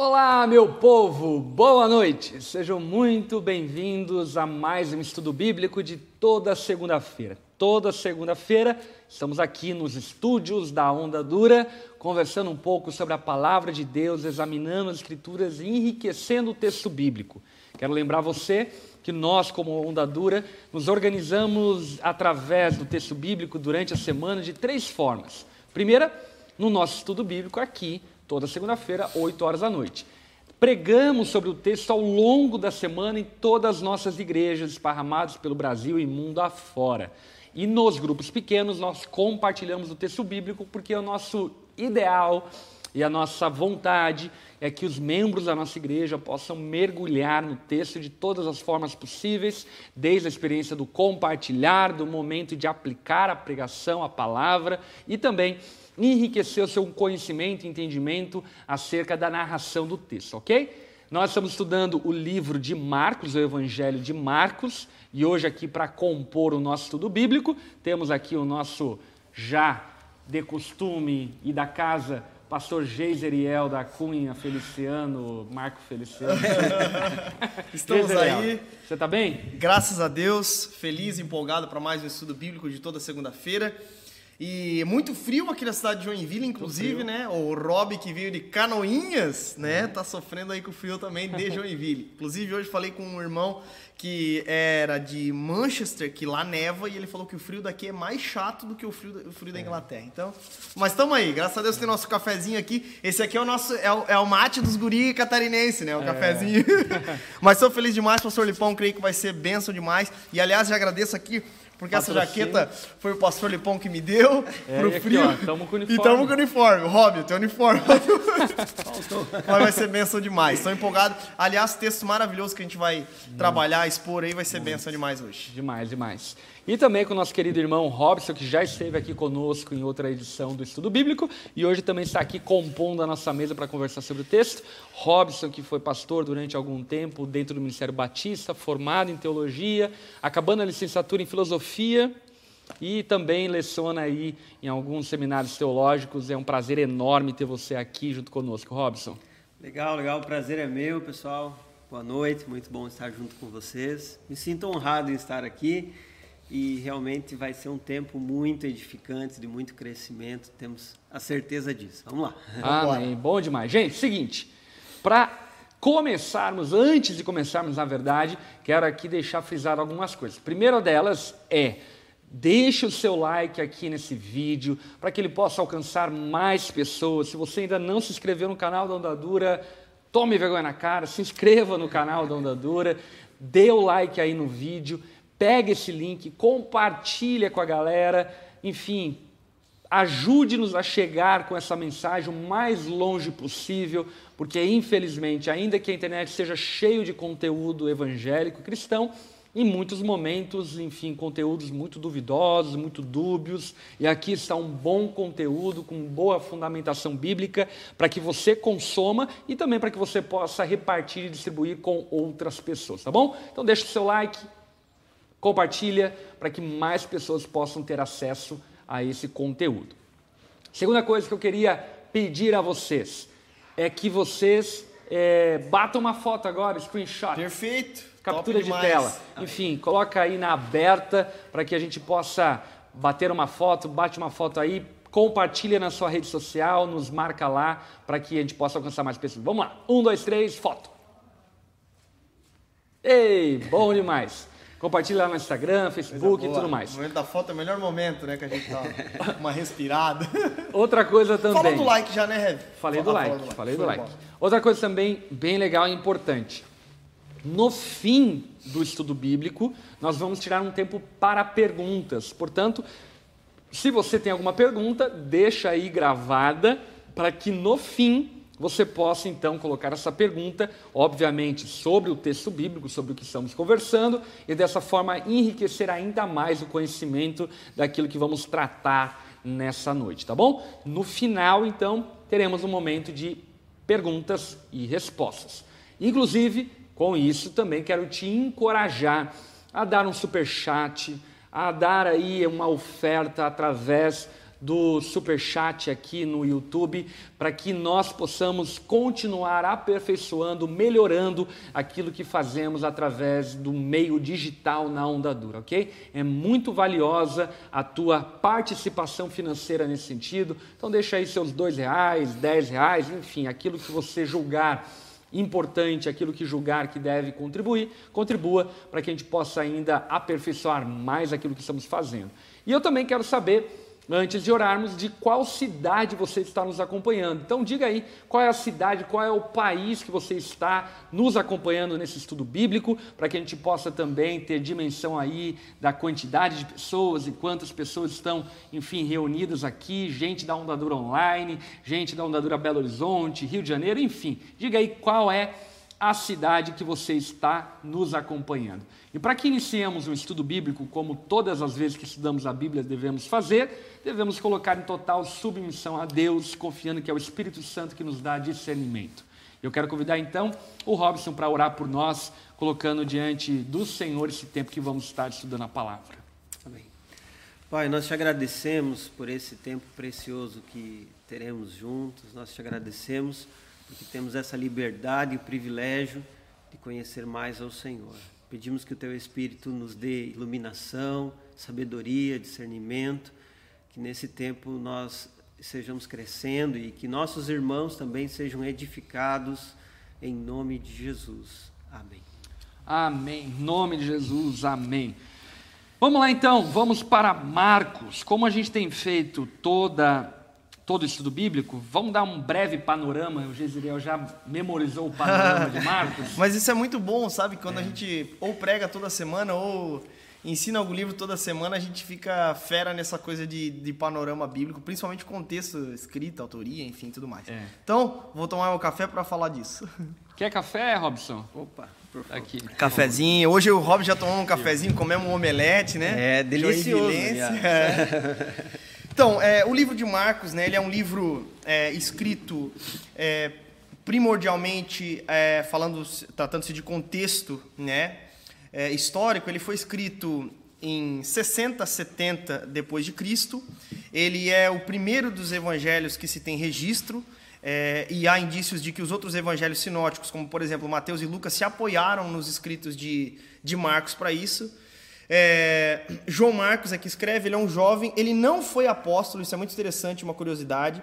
Olá, meu povo, boa noite. Sejam muito bem-vindos a mais um estudo bíblico de toda segunda-feira. Toda segunda-feira estamos aqui nos estúdios da Onda Dura, conversando um pouco sobre a palavra de Deus, examinando as Escrituras e enriquecendo o texto bíblico. Quero lembrar você que nós, como Onda Dura, nos organizamos através do texto bíblico durante a semana de três formas. Primeira, no nosso estudo bíblico aqui toda segunda-feira, 8 horas da noite. Pregamos sobre o texto ao longo da semana em todas as nossas igrejas esparramadas pelo Brasil e mundo afora. E nos grupos pequenos nós compartilhamos o texto bíblico porque é o nosso ideal e a nossa vontade é que os membros da nossa igreja possam mergulhar no texto de todas as formas possíveis, desde a experiência do compartilhar, do momento de aplicar a pregação, a palavra e também enriquecer o seu conhecimento e entendimento acerca da narração do texto, ok? Nós estamos estudando o livro de Marcos, o Evangelho de Marcos, e hoje aqui para compor o nosso estudo bíblico, temos aqui o nosso já de costume e da casa, pastor Geiseriel da Cunha Feliciano, Marco Feliciano. Estamos Geiseriel, aí. Você está bem? Graças a Deus, feliz e empolgado para mais um estudo bíblico de toda segunda-feira. E muito frio aqui na cidade de Joinville, inclusive, né? O Rob que veio de Canoinhas, né? Tá sofrendo aí com o frio também de Joinville. Inclusive, hoje falei com um irmão que era de Manchester, que lá neva, e ele falou que o frio daqui é mais chato do que o frio, o frio da Inglaterra. Então, mas estamos aí, graças a Deus tem nosso cafezinho aqui. Esse aqui é o nosso, é o, é o mate dos guri catarinense, né? O cafezinho. mas sou feliz demais, pastor Lipão, creio que vai ser bênção demais. E aliás, já agradeço aqui porque essa Patrocínio. jaqueta foi o pastor Lipão que me deu É, pro e aqui, frio. ó, tamo com uniforme. E tamo com uniforme. Rob, teu uniforme. Mas vai ser benção demais. Estou empolgado. Aliás, texto maravilhoso que a gente vai trabalhar, expor aí, vai ser benção demais hoje. Demais, demais. E também com o nosso querido irmão Robson, que já esteve aqui conosco em outra edição do Estudo Bíblico e hoje também está aqui compondo a nossa mesa para conversar sobre o texto. Robson, que foi pastor durante algum tempo dentro do Ministério Batista, formado em teologia, acabando a licenciatura em filosofia e também leciona aí em alguns seminários teológicos. É um prazer enorme ter você aqui junto conosco, Robson. Legal, legal. O prazer é meu, pessoal. Boa noite, muito bom estar junto com vocês. Me sinto honrado em estar aqui e realmente vai ser um tempo muito edificante, de muito crescimento, temos a certeza disso. Vamos lá. Amém. Bom demais. Gente, seguinte, para começarmos, antes de começarmos, na verdade, quero aqui deixar frisar algumas coisas. A primeira delas é Deixe o seu like aqui nesse vídeo para que ele possa alcançar mais pessoas. Se você ainda não se inscreveu no canal da Onda Dura, tome vergonha na cara, se inscreva no canal da Onda Dura, dê o like aí no vídeo, pegue esse link, compartilha com a galera, enfim, ajude-nos a chegar com essa mensagem o mais longe possível, porque infelizmente, ainda que a internet seja cheio de conteúdo evangélico cristão, em muitos momentos, enfim, conteúdos muito duvidosos, muito dúbios, e aqui está um bom conteúdo com boa fundamentação bíblica para que você consoma e também para que você possa repartir e distribuir com outras pessoas, tá bom? Então deixa o seu like, compartilha para que mais pessoas possam ter acesso a esse conteúdo. Segunda coisa que eu queria pedir a vocês é que vocês é, batam uma foto agora, screenshot Perfeito. captura de tela. Enfim, coloca aí na aberta para que a gente possa bater uma foto, bate uma foto aí, compartilha na sua rede social, nos marca lá para que a gente possa alcançar mais pessoas. Vamos lá. Um, dois, três, foto. Ei, bom demais. Compartilha lá no Instagram, Facebook e tudo mais. O momento da foto é o melhor momento, né? Que a gente dá uma respirada. Outra coisa também. Fala do like já, né, Rev? Falei do Fala- like, fala falei do like. Outra coisa também bem legal e importante. No fim do estudo bíblico, nós vamos tirar um tempo para perguntas. Portanto, se você tem alguma pergunta, deixa aí gravada para que no fim você possa então colocar essa pergunta, obviamente, sobre o texto bíblico, sobre o que estamos conversando, e dessa forma enriquecer ainda mais o conhecimento daquilo que vamos tratar nessa noite, tá bom? No final, então, teremos um momento de perguntas e respostas. Inclusive, com isso também quero te encorajar a dar um super chat, a dar aí uma oferta através do super chat aqui no YouTube, para que nós possamos continuar aperfeiçoando, melhorando aquilo que fazemos através do meio digital na Onda Dura, ok? É muito valiosa a tua participação financeira nesse sentido. Então deixa aí seus dois reais, dez reais, enfim, aquilo que você julgar importante, aquilo que julgar que deve contribuir, contribua para que a gente possa ainda aperfeiçoar mais aquilo que estamos fazendo. E eu também quero saber antes de orarmos, de qual cidade você está nos acompanhando. Então, diga aí qual é a cidade, qual é o país que você está nos acompanhando nesse estudo bíblico, para que a gente possa também ter dimensão aí da quantidade de pessoas e quantas pessoas estão, enfim, reunidas aqui, gente da Ondadura Online, gente da Ondadura Belo Horizonte, Rio de Janeiro, enfim. Diga aí qual é a cidade que você está nos acompanhando. E para que iniciemos um estudo bíblico, como todas as vezes que estudamos a Bíblia devemos fazer, devemos colocar em total submissão a Deus, confiando que é o Espírito Santo que nos dá discernimento. Eu quero convidar então o Robson para orar por nós, colocando diante do Senhor esse tempo que vamos estar estudando a palavra. Amém. Pai, nós te agradecemos por esse tempo precioso que teremos juntos, nós te agradecemos porque temos essa liberdade e o privilégio de conhecer mais ao Senhor. Pedimos que o Teu Espírito nos dê iluminação, sabedoria, discernimento, que nesse tempo nós sejamos crescendo e que nossos irmãos também sejam edificados em nome de Jesus. Amém. Amém. Nome de Jesus, amém. Vamos lá então, vamos para Marcos. Como a gente tem feito toda todo o estudo bíblico, vamos dar um breve panorama. O Gesiriel já memorizou o panorama de Marcos. Mas isso é muito bom, sabe? Quando é. a gente ou prega toda semana ou ensina algum livro toda semana, a gente fica fera nessa coisa de, de panorama bíblico, principalmente contexto, escrita, autoria, enfim, tudo mais. É. Então, vou tomar meu café para falar disso. Quer café, Robson? Opa, aqui. Cafezinho. Hoje o Rob já tomou um cafezinho, comemos um omelete, né? É, delicioso. É. Então, é, o livro de Marcos, né, ele é um livro é, escrito é, primordialmente é, falando, tratando-se de contexto, né, é, histórico. Ele foi escrito em 60, 70 depois de Cristo. Ele é o primeiro dos evangelhos que se tem registro. É, e há indícios de que os outros evangelhos sinóticos, como por exemplo Mateus e Lucas, se apoiaram nos escritos de, de Marcos para isso. É, João Marcos que escreve, ele é um jovem, ele não foi apóstolo, isso é muito interessante, uma curiosidade.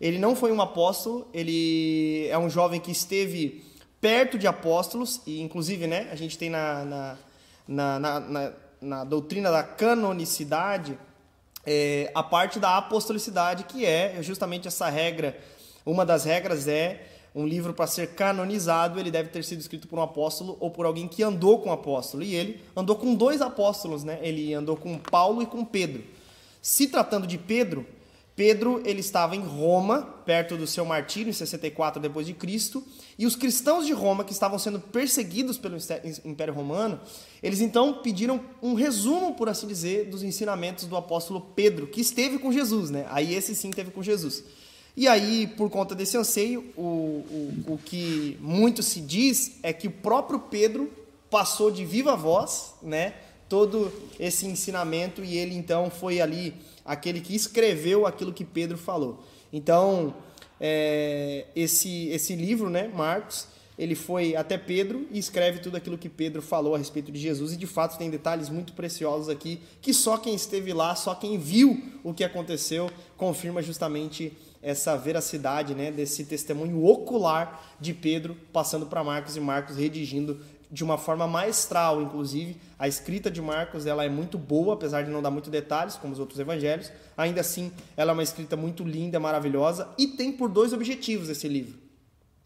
Ele não foi um apóstolo, ele é um jovem que esteve perto de apóstolos, e inclusive né, a gente tem na, na, na, na, na doutrina da canonicidade é, a parte da apostolicidade, que é justamente essa regra, uma das regras é um livro para ser canonizado, ele deve ter sido escrito por um apóstolo ou por alguém que andou com o apóstolo. E ele andou com dois apóstolos, né? Ele andou com Paulo e com Pedro. Se tratando de Pedro, Pedro ele estava em Roma, perto do seu martírio, em 64 depois de Cristo, e os cristãos de Roma que estavam sendo perseguidos pelo Império Romano, eles então pediram um resumo, por assim dizer, dos ensinamentos do apóstolo Pedro, que esteve com Jesus, né? Aí esse sim teve com Jesus. E aí, por conta desse anseio, o, o, o que muito se diz é que o próprio Pedro passou de viva voz, né, todo esse ensinamento e ele então foi ali aquele que escreveu aquilo que Pedro falou. Então, é, esse, esse livro, né, Marcos, ele foi até Pedro e escreve tudo aquilo que Pedro falou a respeito de Jesus e de fato tem detalhes muito preciosos aqui que só quem esteve lá, só quem viu o que aconteceu confirma justamente essa veracidade né, desse testemunho ocular de Pedro passando para Marcos e Marcos redigindo de uma forma maestral, inclusive. A escrita de Marcos ela é muito boa, apesar de não dar muito detalhes, como os outros evangelhos. Ainda assim, ela é uma escrita muito linda, maravilhosa e tem por dois objetivos esse livro: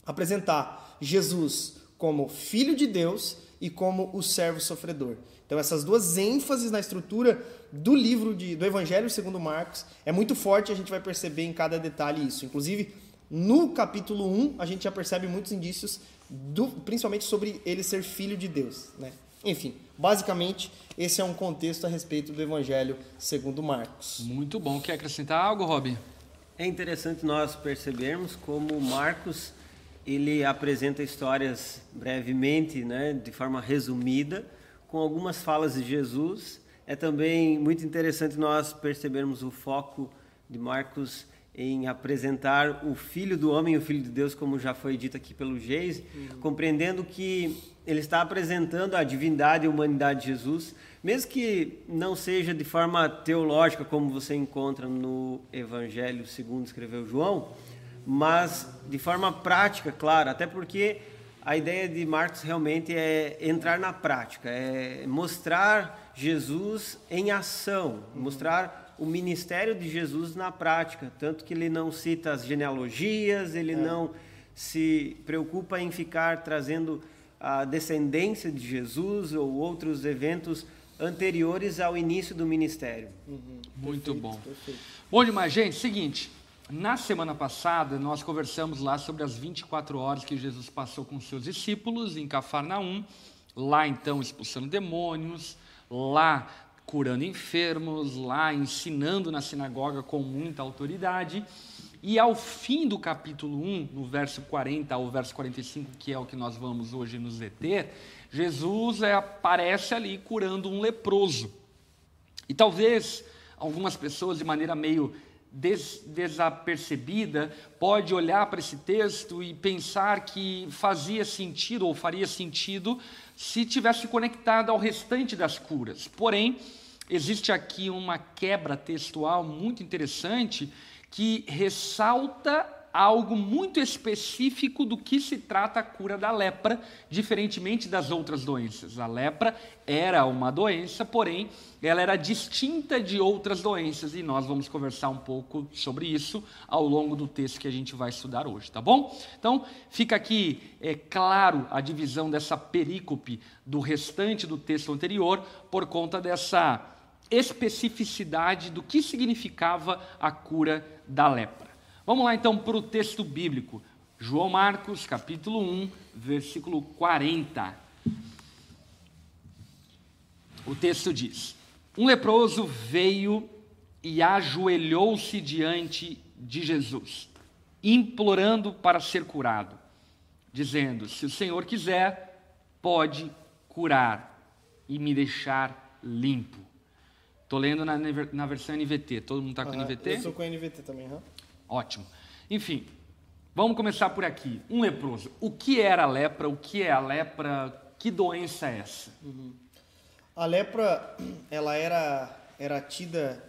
apresentar Jesus como filho de Deus e como o servo sofredor. Então, essas duas ênfases na estrutura do livro de, do Evangelho segundo Marcos é muito forte, a gente vai perceber em cada detalhe isso. Inclusive, no capítulo 1, a gente já percebe muitos indícios, do, principalmente sobre ele ser filho de Deus. Né? Enfim, basicamente, esse é um contexto a respeito do Evangelho segundo Marcos. Muito bom. Quer acrescentar algo, Rob? É interessante nós percebermos como Marcos ele apresenta histórias brevemente, né, de forma resumida, com algumas falas de Jesus. É também muito interessante nós percebermos o foco de Marcos em apresentar o Filho do Homem o Filho de Deus, como já foi dito aqui pelo Geis, uhum. compreendendo que ele está apresentando a divindade e a humanidade de Jesus, mesmo que não seja de forma teológica, como você encontra no Evangelho segundo escreveu João, mas de forma prática, claro, até porque a ideia de Marcos realmente é entrar na prática, é mostrar Jesus em ação, mostrar o ministério de Jesus na prática, tanto que ele não cita as genealogias, ele é. não se preocupa em ficar trazendo a descendência de Jesus ou outros eventos anteriores ao início do ministério. Uhum. Muito perfeito, bom. Perfeito. Bom demais, gente. Seguinte, na semana passada nós conversamos lá sobre as 24 horas que Jesus passou com seus discípulos em Cafarnaum, lá então expulsando demônios, lá curando enfermos, lá ensinando na sinagoga com muita autoridade. E ao fim do capítulo 1, no verso 40 ao verso 45, que é o que nós vamos hoje nos deter, Jesus é, aparece ali curando um leproso. E talvez algumas pessoas, de maneira meio des, desapercebida, pode olhar para esse texto e pensar que fazia sentido ou faria sentido se tivesse conectado ao restante das curas. Porém, existe aqui uma quebra textual muito interessante que ressalta algo muito específico do que se trata a cura da lepra, diferentemente das outras doenças. A lepra era uma doença, porém, ela era distinta de outras doenças e nós vamos conversar um pouco sobre isso ao longo do texto que a gente vai estudar hoje, tá bom? Então, fica aqui é claro a divisão dessa perícope do restante do texto anterior por conta dessa especificidade do que significava a cura da lepra. Vamos lá então para o texto bíblico. João Marcos, capítulo 1, versículo 40. O texto diz: Um leproso veio e ajoelhou-se diante de Jesus, implorando para ser curado, dizendo: Se o Senhor quiser, pode curar e me deixar limpo. Estou lendo na, na versão NVT. Todo mundo está com uhum, NVT? Eu sou com NVT também, uhum. Ótimo. Enfim, vamos começar por aqui. Um leproso. O que era a lepra? O que é a lepra? Que doença é essa? Uhum. A lepra, ela era, era tida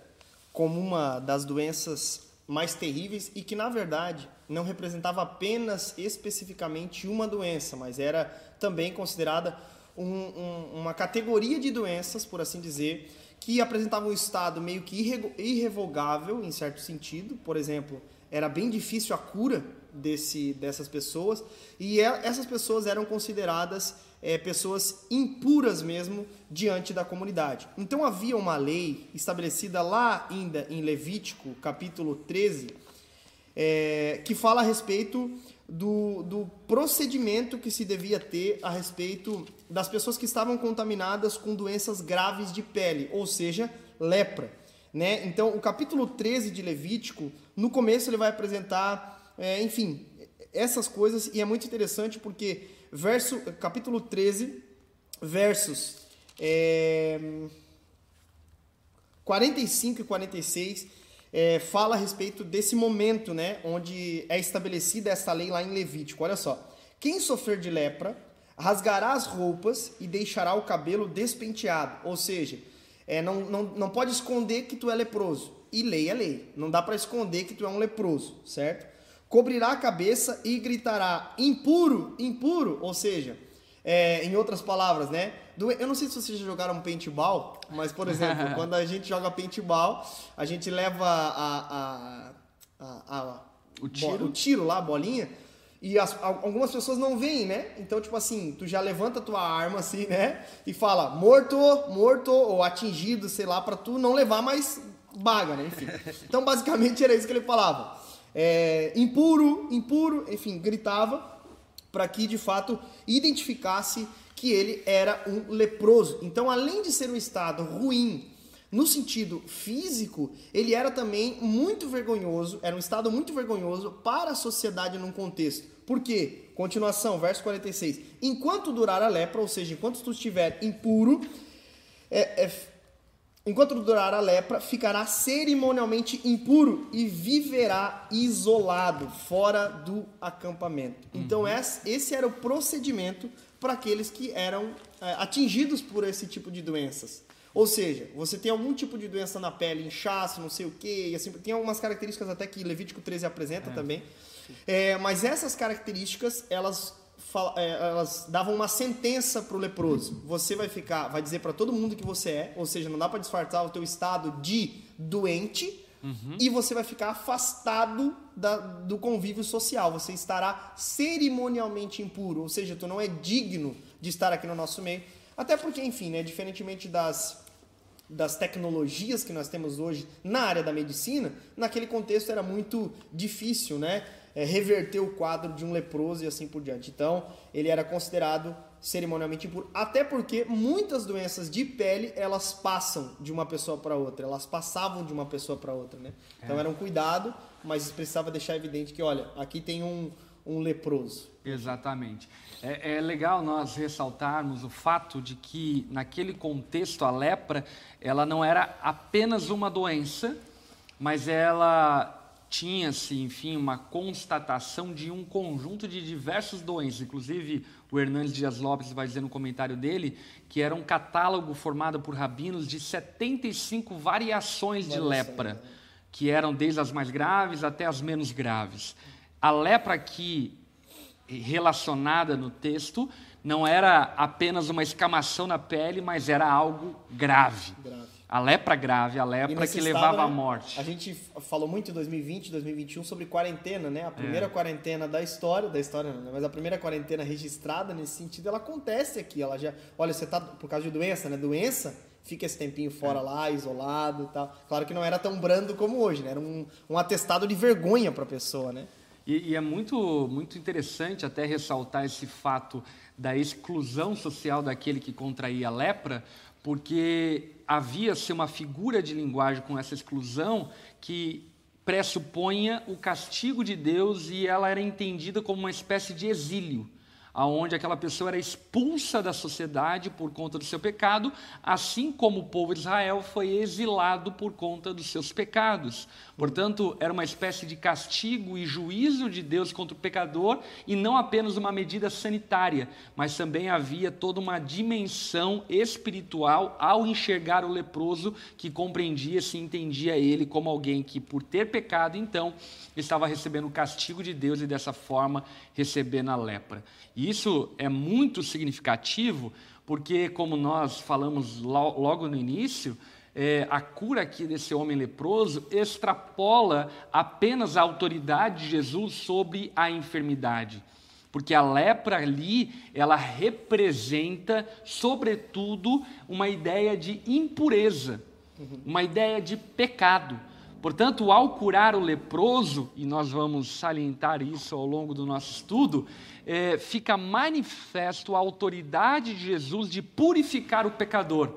como uma das doenças mais terríveis e que, na verdade, não representava apenas especificamente uma doença, mas era também considerada um, um, uma categoria de doenças, por assim dizer, que apresentavam um estado meio que irrevogável, em certo sentido. Por exemplo, era bem difícil a cura desse, dessas pessoas, e é, essas pessoas eram consideradas é, pessoas impuras mesmo diante da comunidade. Então havia uma lei estabelecida lá ainda em Levítico, capítulo 13, é, que fala a respeito do, do procedimento que se devia ter a respeito das pessoas que estavam contaminadas com doenças graves de pele, ou seja, lepra. Né? Então, o capítulo 13 de Levítico, no começo ele vai apresentar, é, enfim, essas coisas, e é muito interessante porque verso, capítulo 13, versos é, 45 e 46 é, fala a respeito desse momento, né, onde é estabelecida essa lei lá em Levítico. Olha só. Quem sofrer de lepra rasgará as roupas e deixará o cabelo despenteado. Ou seja, é, não, não, não pode esconder que tu é leproso. E lei é lei. Não dá para esconder que tu é um leproso, certo? Cobrirá a cabeça e gritará impuro, impuro. Ou seja, é, em outras palavras, né? Eu não sei se vocês já jogaram paintball, mas, por exemplo, quando a gente joga paintball, a gente leva a, a, a, a o, tiro. o tiro lá, a bolinha, e as, algumas pessoas não veem, né? Então, tipo assim, tu já levanta tua arma assim, né? E fala morto, morto ou atingido, sei lá, para tu não levar mais baga, né? Enfim. Então, basicamente era isso que ele falava. É, impuro, impuro, enfim, gritava para que de fato identificasse que ele era um leproso. Então, além de ser um estado ruim no sentido físico, ele era também muito vergonhoso, era um estado muito vergonhoso para a sociedade num contexto. Por quê? Continuação, verso 46. Enquanto durar a lepra, ou seja, enquanto tu estiver impuro, é, é, Enquanto durar a lepra, ficará cerimonialmente impuro e viverá isolado, fora do acampamento. Então, esse era o procedimento para aqueles que eram é, atingidos por esse tipo de doenças. Ou seja, você tem algum tipo de doença na pele, inchaço, não sei o quê, e assim, tem algumas características até que Levítico 13 apresenta é. também. É, mas essas características, elas, é, elas davam uma sentença para o leproso. Você vai ficar, vai dizer para todo mundo que você é, ou seja, não dá para disfarçar o teu estado de doente, Uhum. E você vai ficar afastado da, do convívio social. Você estará cerimonialmente impuro, ou seja, tu não é digno de estar aqui no nosso meio. Até porque, enfim, né, diferentemente das, das tecnologias que nós temos hoje na área da medicina, naquele contexto era muito difícil, né? É, reverter o quadro de um leproso e assim por diante. Então, ele era considerado cerimonialmente impuro, até porque muitas doenças de pele elas passam de uma pessoa para outra, elas passavam de uma pessoa para outra, né? Então é. era um cuidado, mas precisava deixar evidente que, olha, aqui tem um, um leproso. Exatamente. É, é, legal nós ressaltarmos o fato de que, naquele contexto, a lepra ela não era apenas uma doença, mas ela tinha-se, enfim, uma constatação de um conjunto de diversas doenças. Inclusive, o Hernandes Dias Lopes vai dizer no comentário dele que era um catálogo formado por rabinos de 75 variações de lepra, né? que eram desde as mais graves até as menos graves. A lepra aqui relacionada no texto não era apenas uma escamação na pele, mas era algo grave. grave. A lepra grave, a lepra que levava né, à morte. A gente falou muito em 2020, 2021 sobre quarentena, né? A primeira é. quarentena da história, da história não, né? mas a primeira quarentena registrada nesse sentido, ela acontece aqui. Ela já, olha, você tá por causa de doença, né? Doença, fica esse tempinho fora é. lá, isolado e tal. Claro que não era tão brando como hoje, né? Era um, um atestado de vergonha para a pessoa, né? E, e, é muito, muito interessante até ressaltar esse fato da exclusão social daquele que contraía lepra, porque havia-se uma figura de linguagem com essa exclusão que pressuponha o castigo de Deus e ela era entendida como uma espécie de exílio aonde aquela pessoa era expulsa da sociedade por conta do seu pecado, assim como o povo de Israel foi exilado por conta dos seus pecados. Portanto, era uma espécie de castigo e juízo de Deus contra o pecador e não apenas uma medida sanitária, mas também havia toda uma dimensão espiritual ao enxergar o leproso que compreendia, se entendia ele como alguém que por ter pecado, então, estava recebendo o castigo de Deus e dessa forma recebendo a lepra. Isso é muito significativo, porque, como nós falamos logo no início, é, a cura aqui desse homem leproso extrapola apenas a autoridade de Jesus sobre a enfermidade. Porque a lepra ali, ela representa, sobretudo, uma ideia de impureza, uma ideia de pecado. Portanto, ao curar o leproso, e nós vamos salientar isso ao longo do nosso estudo, é, fica manifesto a autoridade de Jesus de purificar o pecador.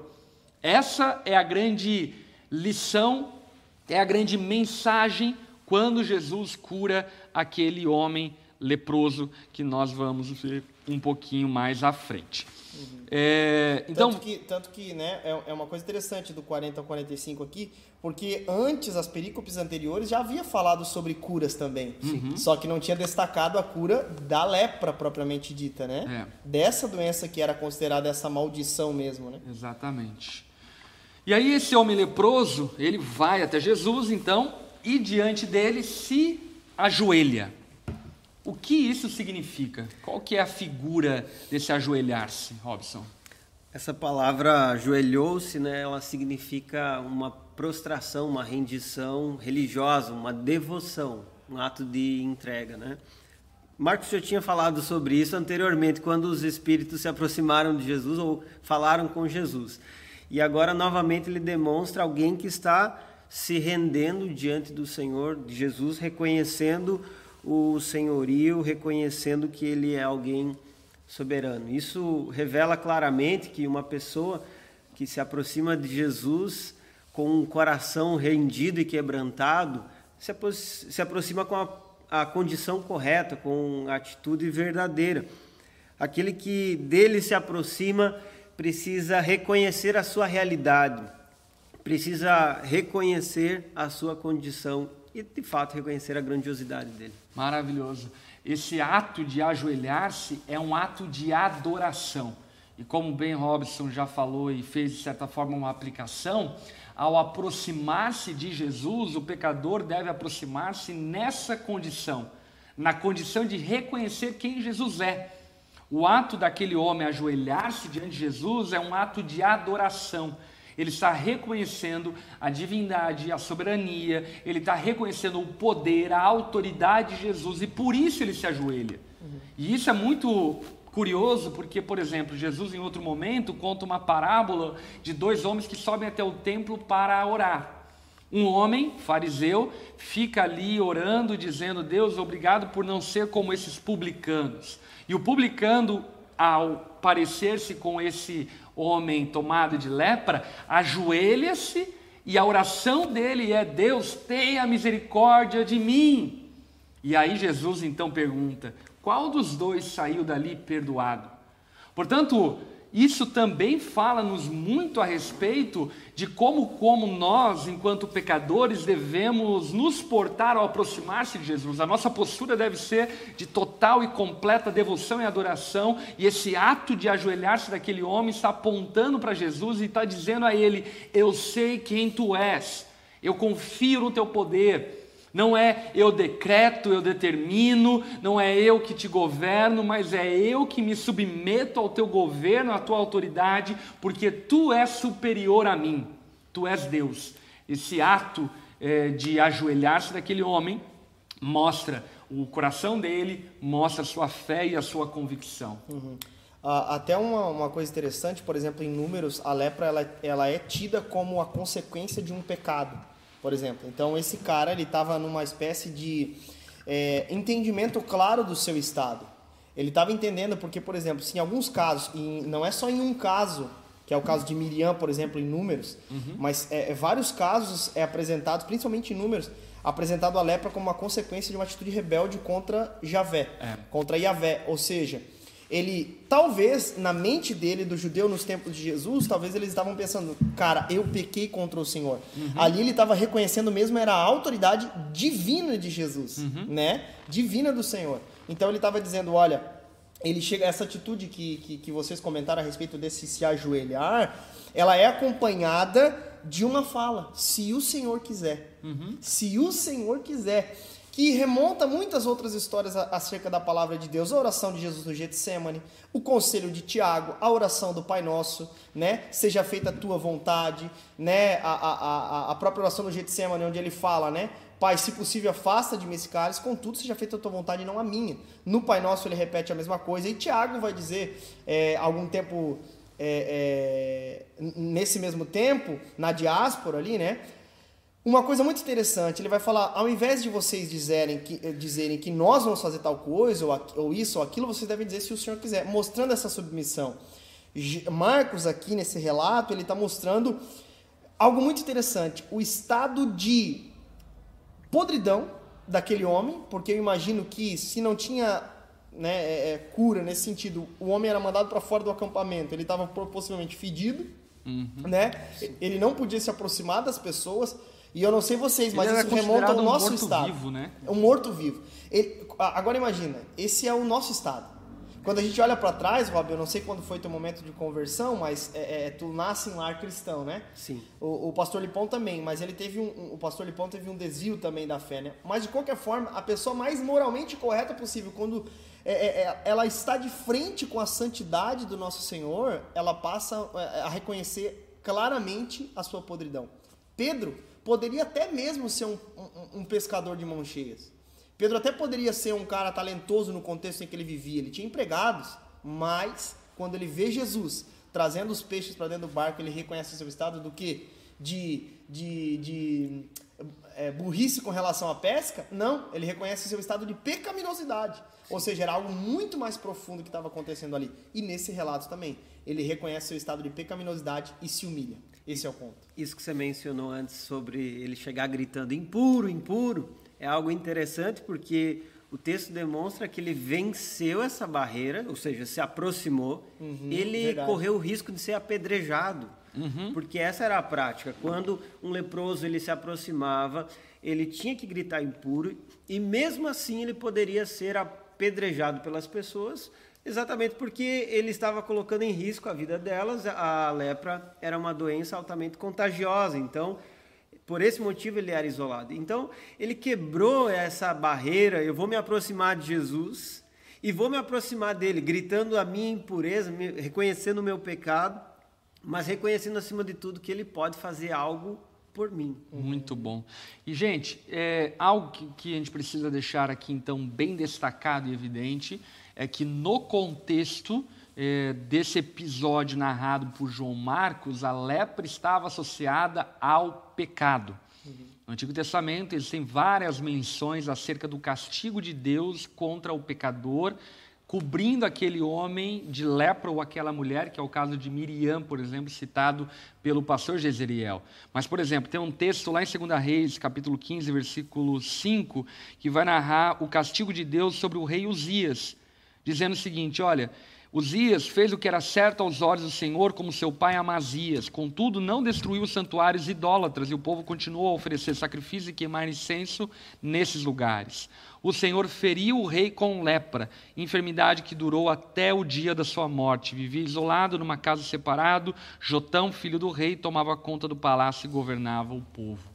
Essa é a grande lição, é a grande mensagem quando Jesus cura aquele homem leproso que nós vamos ver um pouquinho mais à frente. Uhum. É, então... Tanto que, tanto que né, é, é uma coisa interessante do 40 ao 45 aqui, porque antes, as perícopes anteriores já havia falado sobre curas também. Uhum. Só que não tinha destacado a cura da lepra propriamente dita, né? É. Dessa doença que era considerada essa maldição mesmo, né? Exatamente. E aí esse homem leproso, ele vai até Jesus, então, e diante dele se ajoelha. O que isso significa? Qual que é a figura desse ajoelhar-se, Robson? Essa palavra ajoelhou-se, né, ela significa uma prostração, uma rendição religiosa, uma devoção, um ato de entrega, né? Marcos já tinha falado sobre isso anteriormente, quando os espíritos se aproximaram de Jesus ou falaram com Jesus. E agora, novamente, ele demonstra alguém que está se rendendo diante do Senhor, de Jesus, reconhecendo o senhorio, reconhecendo que ele é alguém soberano. Isso revela claramente que uma pessoa que se aproxima de Jesus com um coração rendido e quebrantado se, se aproxima com a, a condição correta, com a atitude verdadeira. Aquele que dele se aproxima precisa reconhecer a sua realidade, precisa reconhecer a sua condição e, de fato, reconhecer a grandiosidade dele. Maravilhoso. Esse ato de ajoelhar-se é um ato de adoração. E como Ben Robson já falou e fez, de certa forma, uma aplicação, ao aproximar-se de Jesus, o pecador deve aproximar-se nessa condição, na condição de reconhecer quem Jesus é. O ato daquele homem ajoelhar-se diante de Jesus é um ato de adoração. Ele está reconhecendo a divindade, a soberania, ele está reconhecendo o poder, a autoridade de Jesus e por isso ele se ajoelha. Uhum. E isso é muito curioso porque, por exemplo, Jesus em outro momento conta uma parábola de dois homens que sobem até o templo para orar. Um homem, fariseu, fica ali orando, dizendo: Deus, obrigado por não ser como esses publicanos. E o publicano, ao parecer-se com esse homem tomado de lepra, ajoelha-se e a oração dele é: Deus, tenha misericórdia de mim. E aí Jesus então pergunta: qual dos dois saiu dali perdoado? Portanto, isso também fala-nos muito a respeito de como, como nós, enquanto pecadores, devemos nos portar ao aproximar-se de Jesus. A nossa postura deve ser de total e completa devoção e adoração, e esse ato de ajoelhar-se daquele homem está apontando para Jesus e está dizendo a ele: Eu sei quem tu és, eu confio no teu poder. Não é eu decreto, eu determino, não é eu que te governo, mas é eu que me submeto ao teu governo, à tua autoridade, porque tu és superior a mim, tu és Deus. Esse ato é, de ajoelhar-se daquele homem mostra o coração dele, mostra a sua fé e a sua convicção. Uhum. Uh, até uma, uma coisa interessante, por exemplo, em números, a lepra ela, ela é tida como a consequência de um pecado por exemplo. Então esse cara ele estava numa espécie de é, entendimento claro do seu estado. Ele estava entendendo porque, por exemplo, se em alguns casos, e não é só em um caso, que é o caso de Miriam, por exemplo, em números, uhum. mas é, é, vários casos é apresentado, principalmente em números, apresentado a lepra como uma consequência de uma atitude rebelde contra Javé, é. contra Yahvé, ou seja, ele talvez na mente dele do judeu nos tempos de Jesus, talvez eles estavam pensando, cara, eu pequei contra o Senhor. Uhum. Ali ele estava reconhecendo mesmo era a autoridade divina de Jesus, uhum. né? Divina do Senhor. Então ele estava dizendo, olha, ele chega essa atitude que, que, que vocês comentaram a respeito desse se ajoelhar, ela é acompanhada de uma fala, se o Senhor quiser. Uhum. Se o Senhor quiser que remonta muitas outras histórias acerca da palavra de Deus, a oração de Jesus no Getsemane, o conselho de Tiago, a oração do Pai Nosso, né? Seja feita a tua vontade, né? A, a, a, própria oração no Getsemane, onde ele fala, né? Pai, se possível, afasta de mim esse cálice, contudo, seja feita a tua vontade e não a minha. No Pai Nosso ele repete a mesma coisa, e Tiago vai dizer, é, algum tempo, é, é, nesse mesmo tempo, na diáspora ali, né? Uma coisa muito interessante, ele vai falar, ao invés de vocês dizerem que, eh, dizerem que nós vamos fazer tal coisa, ou, ou isso ou aquilo, vocês devem dizer se o Senhor quiser, mostrando essa submissão. Marcos, aqui nesse relato, ele está mostrando algo muito interessante, o estado de podridão daquele homem, porque eu imagino que se não tinha né, é, é cura nesse sentido, o homem era mandado para fora do acampamento, ele estava possivelmente fedido, uhum. né? ele não podia se aproximar das pessoas, e eu não sei vocês, mas isso remonta ao nosso um estado. Vivo, né? Um morto-vivo. Agora imagina, esse é o nosso estado. Quando a gente olha para trás, Rob, eu não sei quando foi teu momento de conversão, mas é, é, tu nasce em lar cristão, né? Sim. O, o, pastor Lipão também, mas ele teve um, um, o pastor Lipão teve um desvio também da fé, né? Mas de qualquer forma, a pessoa mais moralmente correta possível, quando é, é, é ela está de frente com a santidade do nosso Senhor, ela passa é, a reconhecer claramente a sua podridão. Pedro poderia até mesmo ser um, um, um, pescador de mãos cheias. Pedro até poderia ser um cara talentoso no contexto em que ele vivia. Ele tinha empregados, mas quando ele vê Jesus trazendo os peixes para dentro do barco, ele reconhece seu estado do que? De, de, de é, burrice com relação à pesca? Não, ele reconhece o seu estado de pecaminosidade. Ou seja, era algo muito mais profundo que estava acontecendo ali. E nesse relato também, ele reconhece seu estado de pecaminosidade e se humilha. Esse é o ponto. Isso que você mencionou antes sobre ele chegar gritando impuro, impuro, é algo interessante porque o texto demonstra que ele venceu essa barreira, ou seja, se aproximou, uhum, ele verdade. correu o risco de ser apedrejado. Uhum. Porque essa era a prática. Quando um leproso ele se aproximava, ele tinha que gritar impuro e mesmo assim ele poderia ser apedrejado pelas pessoas, exatamente porque ele estava colocando em risco a vida delas. A lepra era uma doença altamente contagiosa, então por esse motivo ele era isolado. Então ele quebrou essa barreira. Eu vou me aproximar de Jesus e vou me aproximar dele, gritando a minha impureza, reconhecendo o meu pecado, mas reconhecendo acima de tudo que ele pode fazer algo por mim. Muito bom. E, gente, é, algo que, que a gente precisa deixar aqui, então, bem destacado e evidente, é que no contexto é, desse episódio narrado por João Marcos, a lepra estava associada ao pecado. No Antigo Testamento existem várias menções acerca do castigo de Deus contra o pecador cobrindo aquele homem de lepra ou aquela mulher, que é o caso de Miriam, por exemplo, citado pelo pastor Jezeriel. Mas, por exemplo, tem um texto lá em 2 Reis, capítulo 15, versículo 5, que vai narrar o castigo de Deus sobre o rei Uzias, dizendo o seguinte: olha. Uzias fez o que era certo aos olhos do Senhor, como seu pai Amazias. Contudo, não destruiu os santuários idólatras, e o povo continuou a oferecer sacrifício e queimar incenso nesses lugares o Senhor feriu o rei com lepra, enfermidade que durou até o dia da sua morte. Vivia isolado numa casa separado. Jotão, filho do rei, tomava conta do palácio e governava o povo.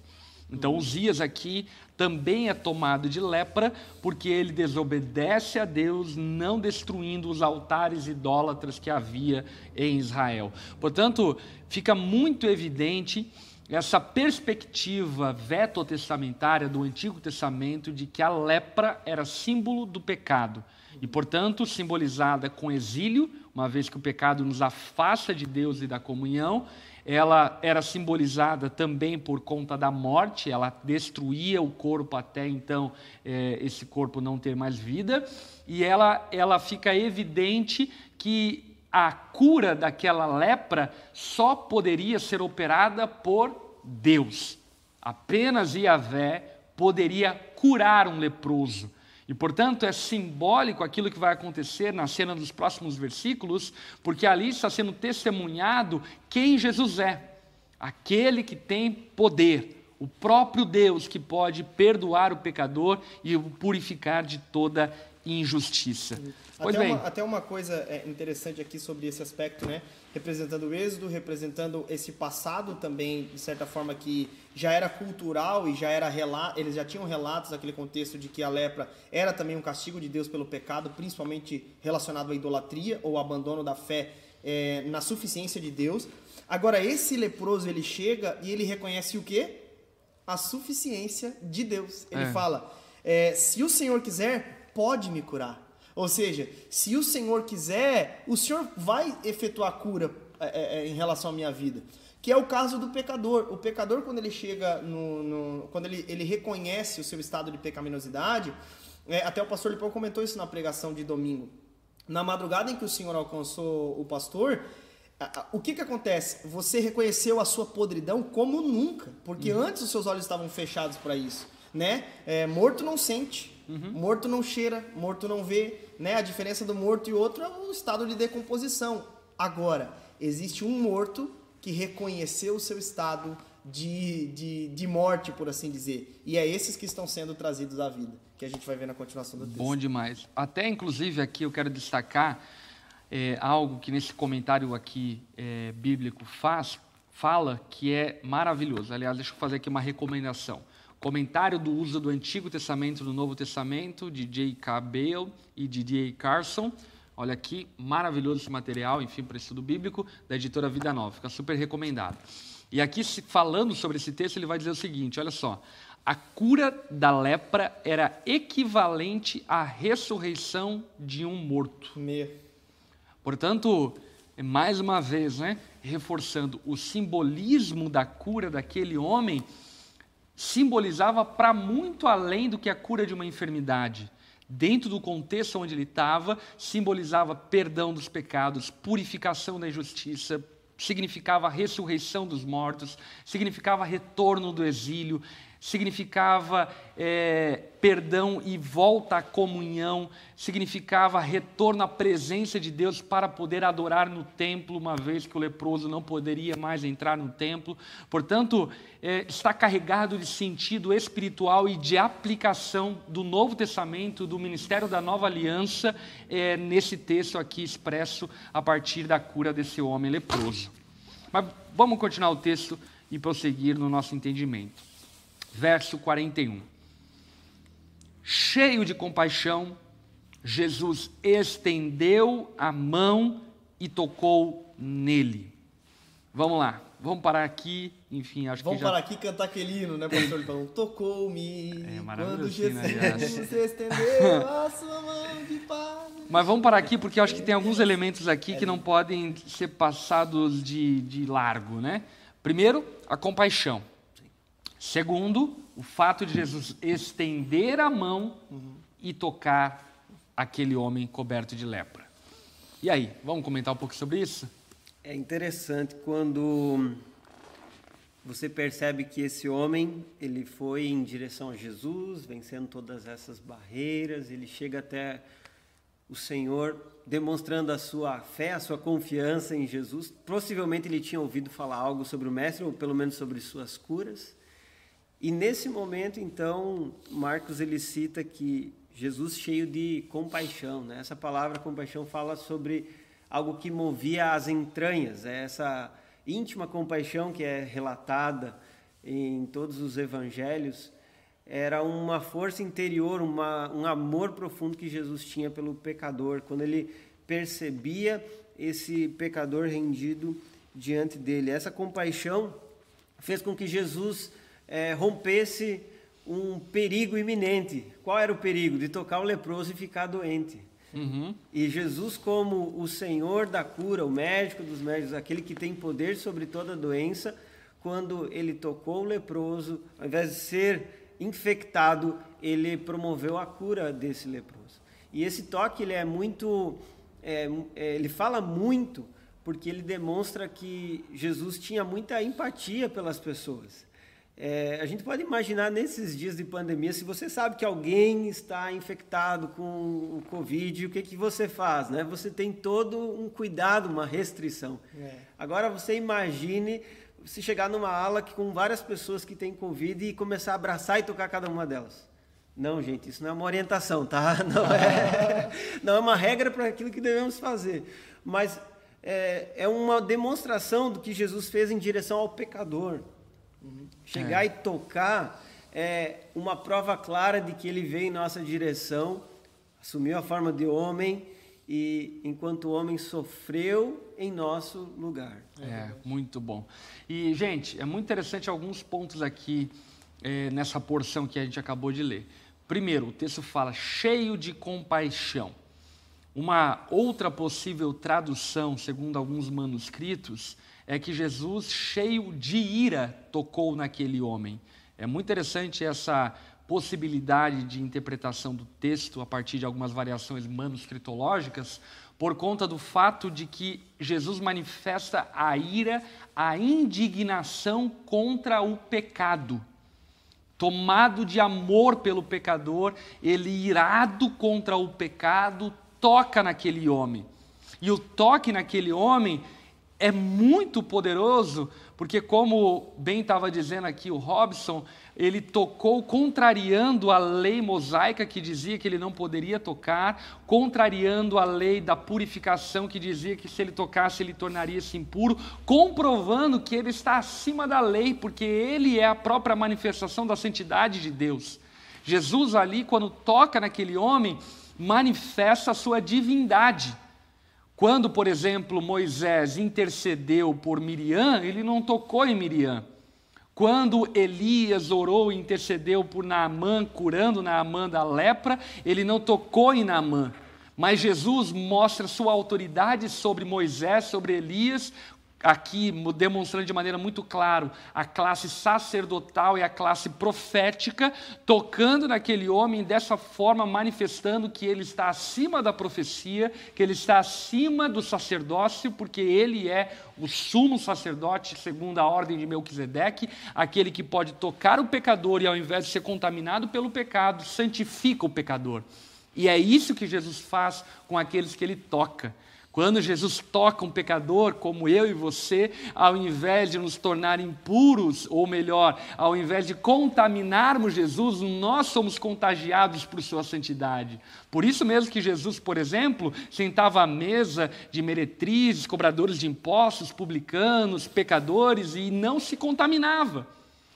Então, Uzias aqui também é tomado de lepra, porque ele desobedece a Deus, não destruindo os altares idólatras que havia em Israel. Portanto, fica muito evidente essa perspectiva veto-testamentária do Antigo Testamento de que a lepra era símbolo do pecado e, portanto, simbolizada com exílio, uma vez que o pecado nos afasta de Deus e da comunhão, ela era simbolizada também por conta da morte, ela destruía o corpo até então é, esse corpo não ter mais vida, e ela, ela fica evidente que a cura daquela lepra só poderia ser operada por Deus. Apenas Yahvé poderia curar um leproso. E, portanto, é simbólico aquilo que vai acontecer na cena dos próximos versículos, porque ali está sendo testemunhado quem Jesus é aquele que tem poder, o próprio Deus que pode perdoar o pecador e o purificar de toda injustiça. Pois até, bem. Uma, até uma coisa é, interessante aqui sobre esse aspecto, né? Representando o êxodo, representando esse passado também, de certa forma, que já era cultural e já era eles já tinham relatos daquele contexto de que a lepra era também um castigo de Deus pelo pecado, principalmente relacionado à idolatria ou abandono da fé é, na suficiência de Deus. Agora, esse leproso, ele chega e ele reconhece o quê? A suficiência de Deus. Ele é. fala, é, se o Senhor quiser, pode me curar. Ou seja, se o Senhor quiser, o Senhor vai efetuar cura é, é, é, em relação à minha vida. Que é o caso do pecador. O pecador, quando ele chega no. no quando ele, ele reconhece o seu estado de pecaminosidade, é, até o pastor Lipão comentou isso na pregação de domingo. Na madrugada em que o Senhor alcançou o pastor, o que, que acontece? Você reconheceu a sua podridão como nunca, porque uhum. antes os seus olhos estavam fechados para isso. Né? É, morto não sente, uhum. morto não cheira, morto não vê, né? A diferença do morto e outro é o estado de decomposição. Agora, existe um morto que reconheceu o seu estado de, de, de morte, por assim dizer. E é esses que estão sendo trazidos à vida, que a gente vai ver na continuação do texto. Bom demais. Até, inclusive, aqui eu quero destacar é, algo que nesse comentário aqui é, bíblico faz, fala que é maravilhoso. Aliás, deixa eu fazer aqui uma recomendação. Comentário do uso do Antigo Testamento do Novo Testamento, de J.K. Bale e de D.A. Carson. Olha aqui, maravilhoso esse material, enfim, para estudo bíblico, da editora Vida Nova. Fica super recomendado. E aqui, falando sobre esse texto, ele vai dizer o seguinte: olha só. A cura da lepra era equivalente à ressurreição de um morto. Me. Portanto, mais uma vez, né, reforçando o simbolismo da cura daquele homem simbolizava para muito além do que a cura de uma enfermidade. Dentro do contexto onde ele estava, simbolizava perdão dos pecados, purificação da injustiça, significava ressurreição dos mortos, significava retorno do exílio, significava é, perdão e volta à comunhão, significava retorno à presença de Deus para poder adorar no templo, uma vez que o leproso não poderia mais entrar no templo. Portanto, é, está carregado de sentido espiritual e de aplicação do Novo Testamento, do ministério da nova aliança, é, nesse texto aqui expresso a partir da cura desse homem leproso. Mas vamos continuar o texto e prosseguir no nosso entendimento verso 41. Cheio de compaixão, Jesus estendeu a mão e tocou nele. Vamos lá, vamos parar aqui. Enfim, acho vamos que. Vamos parar aqui e cantar aquele hino, né, pastor? Então, tocou-me. É quando Jesus né, estendeu a sua mão de paz. Mas vamos parar aqui porque acho que tem alguns elementos aqui que não podem ser passados de, de largo, né? Primeiro, a compaixão. Segundo, o fato de Jesus estender a mão e tocar aquele homem coberto de lepra. E aí, vamos comentar um pouco sobre isso? É interessante quando você percebe que esse homem, ele foi em direção a Jesus, vencendo todas essas barreiras, ele chega até o Senhor demonstrando a sua fé, a sua confiança em Jesus. Possivelmente ele tinha ouvido falar algo sobre o mestre ou pelo menos sobre suas curas. E nesse momento, então, Marcos ele cita que Jesus cheio de compaixão, né? Essa palavra compaixão fala sobre algo que movia as entranhas, é essa íntima compaixão que é relatada em todos os evangelhos, era uma força interior, uma, um amor profundo que Jesus tinha pelo pecador, quando ele percebia esse pecador rendido diante dele. Essa compaixão fez com que Jesus é, rompesse um perigo iminente. Qual era o perigo? De tocar o leproso e ficar doente. Uhum. E Jesus, como o Senhor da cura, o médico dos médicos, aquele que tem poder sobre toda doença, quando ele tocou o leproso, ao invés de ser infectado, ele promoveu a cura desse leproso. E esse toque ele é muito, é, é, ele fala muito, porque ele demonstra que Jesus tinha muita empatia pelas pessoas. É, a gente pode imaginar nesses dias de pandemia, se você sabe que alguém está infectado com o Covid, o que, que você faz? Né? Você tem todo um cuidado, uma restrição. É. Agora você imagine se chegar numa ala que, com várias pessoas que têm Covid e começar a abraçar e tocar cada uma delas. Não, gente, isso não é uma orientação, tá? Não é, não é uma regra para aquilo que devemos fazer. Mas é, é uma demonstração do que Jesus fez em direção ao pecador. Chegar é. e tocar é uma prova clara de que ele veio em nossa direção, assumiu a forma de homem e, enquanto homem, sofreu em nosso lugar. É, muito bom. E, gente, é muito interessante alguns pontos aqui é, nessa porção que a gente acabou de ler. Primeiro, o texto fala cheio de compaixão. Uma outra possível tradução, segundo alguns manuscritos, é que Jesus, cheio de ira, tocou naquele homem. É muito interessante essa possibilidade de interpretação do texto a partir de algumas variações manuscritológicas, por conta do fato de que Jesus manifesta a ira, a indignação contra o pecado. Tomado de amor pelo pecador, ele irado contra o pecado, toca naquele homem. E o toque naquele homem é muito poderoso, porque, como bem estava dizendo aqui o Robson, ele tocou contrariando a lei mosaica que dizia que ele não poderia tocar, contrariando a lei da purificação que dizia que se ele tocasse ele tornaria-se impuro, comprovando que ele está acima da lei, porque ele é a própria manifestação da santidade de Deus. Jesus, ali, quando toca naquele homem, manifesta a sua divindade. Quando, por exemplo, Moisés intercedeu por Miriam, ele não tocou em Miriam. Quando Elias orou e intercedeu por Naamã, curando Naamã da lepra, ele não tocou em Naamã. Mas Jesus mostra sua autoridade sobre Moisés, sobre Elias, aqui demonstrando de maneira muito clara a classe sacerdotal e a classe profética, tocando naquele homem, dessa forma manifestando que ele está acima da profecia, que ele está acima do sacerdócio, porque ele é o sumo sacerdote segundo a ordem de Melquisedeque, aquele que pode tocar o pecador e ao invés de ser contaminado pelo pecado, santifica o pecador. E é isso que Jesus faz com aqueles que ele toca. Quando Jesus toca um pecador como eu e você, ao invés de nos tornar impuros, ou melhor, ao invés de contaminarmos Jesus, nós somos contagiados por sua santidade. Por isso mesmo que Jesus, por exemplo, sentava à mesa de meretrizes, cobradores de impostos, publicanos, pecadores e não se contaminava.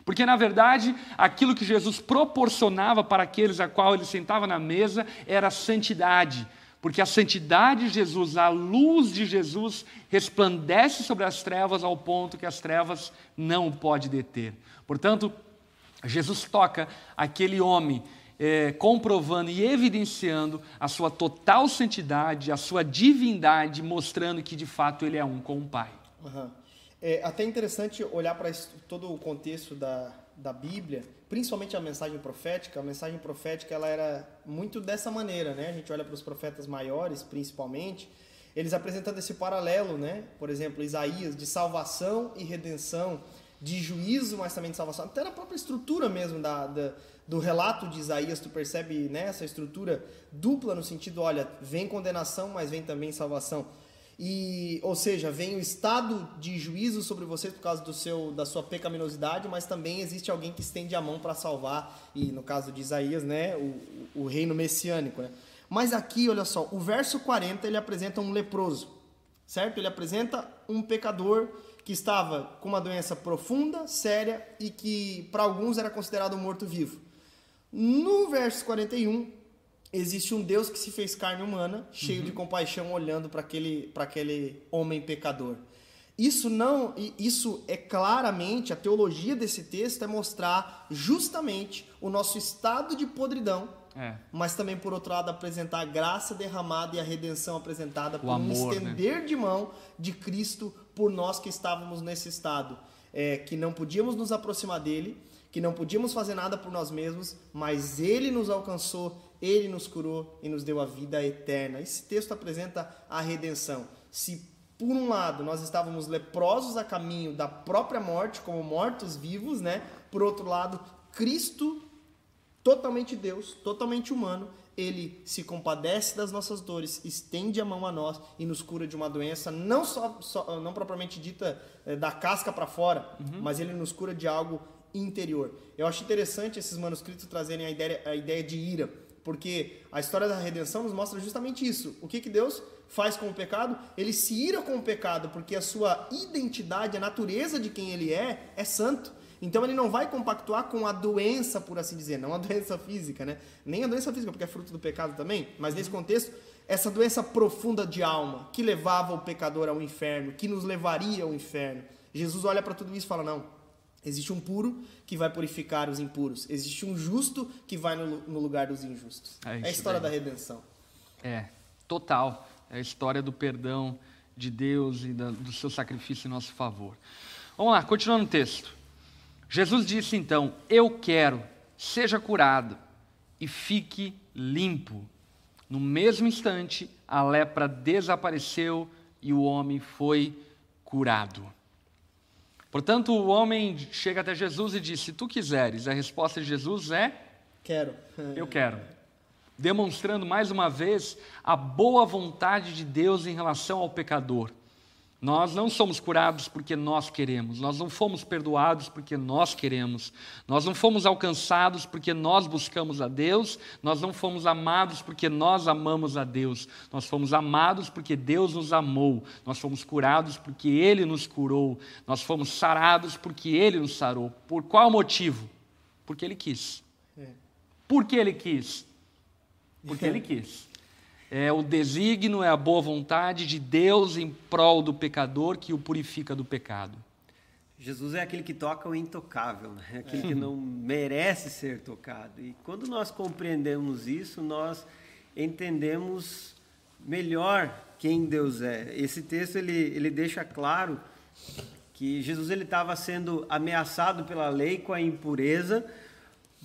Porque, na verdade, aquilo que Jesus proporcionava para aqueles a qual ele sentava na mesa era santidade porque a santidade de Jesus, a luz de Jesus, resplandece sobre as trevas ao ponto que as trevas não o pode deter. Portanto, Jesus toca aquele homem, é, comprovando e evidenciando a sua total santidade, a sua divindade, mostrando que de fato ele é um com o Pai. Uhum. É até interessante olhar para todo o contexto da, da Bíblia, principalmente a mensagem profética, a mensagem profética ela era muito dessa maneira, né? A gente olha para os profetas maiores, principalmente, eles apresentando esse paralelo, né? Por exemplo, Isaías de salvação e redenção, de juízo, mas também de salvação. Até na própria estrutura mesmo da, da do relato de Isaías, tu percebe né, essa estrutura dupla no sentido, olha, vem condenação, mas vem também salvação. E, ou seja, vem o estado de juízo sobre você por causa do seu, da sua pecaminosidade, mas também existe alguém que estende a mão para salvar, e no caso de Isaías, né, o, o reino messiânico. Né? Mas aqui, olha só, o verso 40 ele apresenta um leproso, certo? Ele apresenta um pecador que estava com uma doença profunda, séria e que para alguns era considerado morto-vivo. No verso 41, existe um Deus que se fez carne humana, cheio uhum. de compaixão, olhando para aquele, aquele homem pecador. Isso não, isso é claramente a teologia desse texto é mostrar justamente o nosso estado de podridão, é. mas também por outro lado apresentar a graça derramada e a redenção apresentada por amor, um né? estender né? de mão de Cristo por nós que estávamos nesse estado, é, que não podíamos nos aproximar dele, que não podíamos fazer nada por nós mesmos, mas ele nos alcançou ele nos curou e nos deu a vida eterna. Esse texto apresenta a redenção. Se por um lado nós estávamos leprosos a caminho da própria morte, como mortos vivos, né? Por outro lado, Cristo, totalmente Deus, totalmente humano, ele se compadece das nossas dores, estende a mão a nós e nos cura de uma doença não só, só não propriamente dita é, da casca para fora, uhum. mas ele nos cura de algo interior. Eu acho interessante esses manuscritos trazerem a ideia, a ideia de ira. Porque a história da redenção nos mostra justamente isso. O que, que Deus faz com o pecado? Ele se ira com o pecado, porque a sua identidade, a natureza de quem ele é, é santo. Então ele não vai compactuar com a doença, por assim dizer, não a doença física, né? Nem a doença física, porque é fruto do pecado também, mas nesse contexto, essa doença profunda de alma que levava o pecador ao inferno, que nos levaria ao inferno. Jesus olha para tudo isso e fala: "Não, Existe um puro que vai purificar os impuros. Existe um justo que vai no, no lugar dos injustos. É, é a história da redenção. É, total. É a história do perdão de Deus e da, do seu sacrifício em nosso favor. Vamos lá, continuando o texto. Jesus disse então: Eu quero, seja curado e fique limpo. No mesmo instante, a lepra desapareceu e o homem foi curado. Portanto, o homem chega até Jesus e diz: Se tu quiseres, a resposta de Jesus é: Quero. Eu quero. Demonstrando mais uma vez a boa vontade de Deus em relação ao pecador. Nós não somos curados porque nós queremos, nós não fomos perdoados porque nós queremos, nós não fomos alcançados porque nós buscamos a Deus, nós não fomos amados porque nós amamos a Deus, nós fomos amados porque Deus nos amou, nós fomos curados porque Ele nos curou, nós fomos sarados porque Ele nos sarou. Por qual motivo? Porque Ele quis. É. Por que Ele quis? Porque Ele quis é o desígnio, é a boa vontade de Deus em prol do pecador que o purifica do pecado. Jesus é aquele que toca o intocável, né? aquele é. que não merece ser tocado. E quando nós compreendemos isso, nós entendemos melhor quem Deus é. Esse texto ele, ele deixa claro Que Jesus ele estava sendo ameaçado pela lei com a impureza,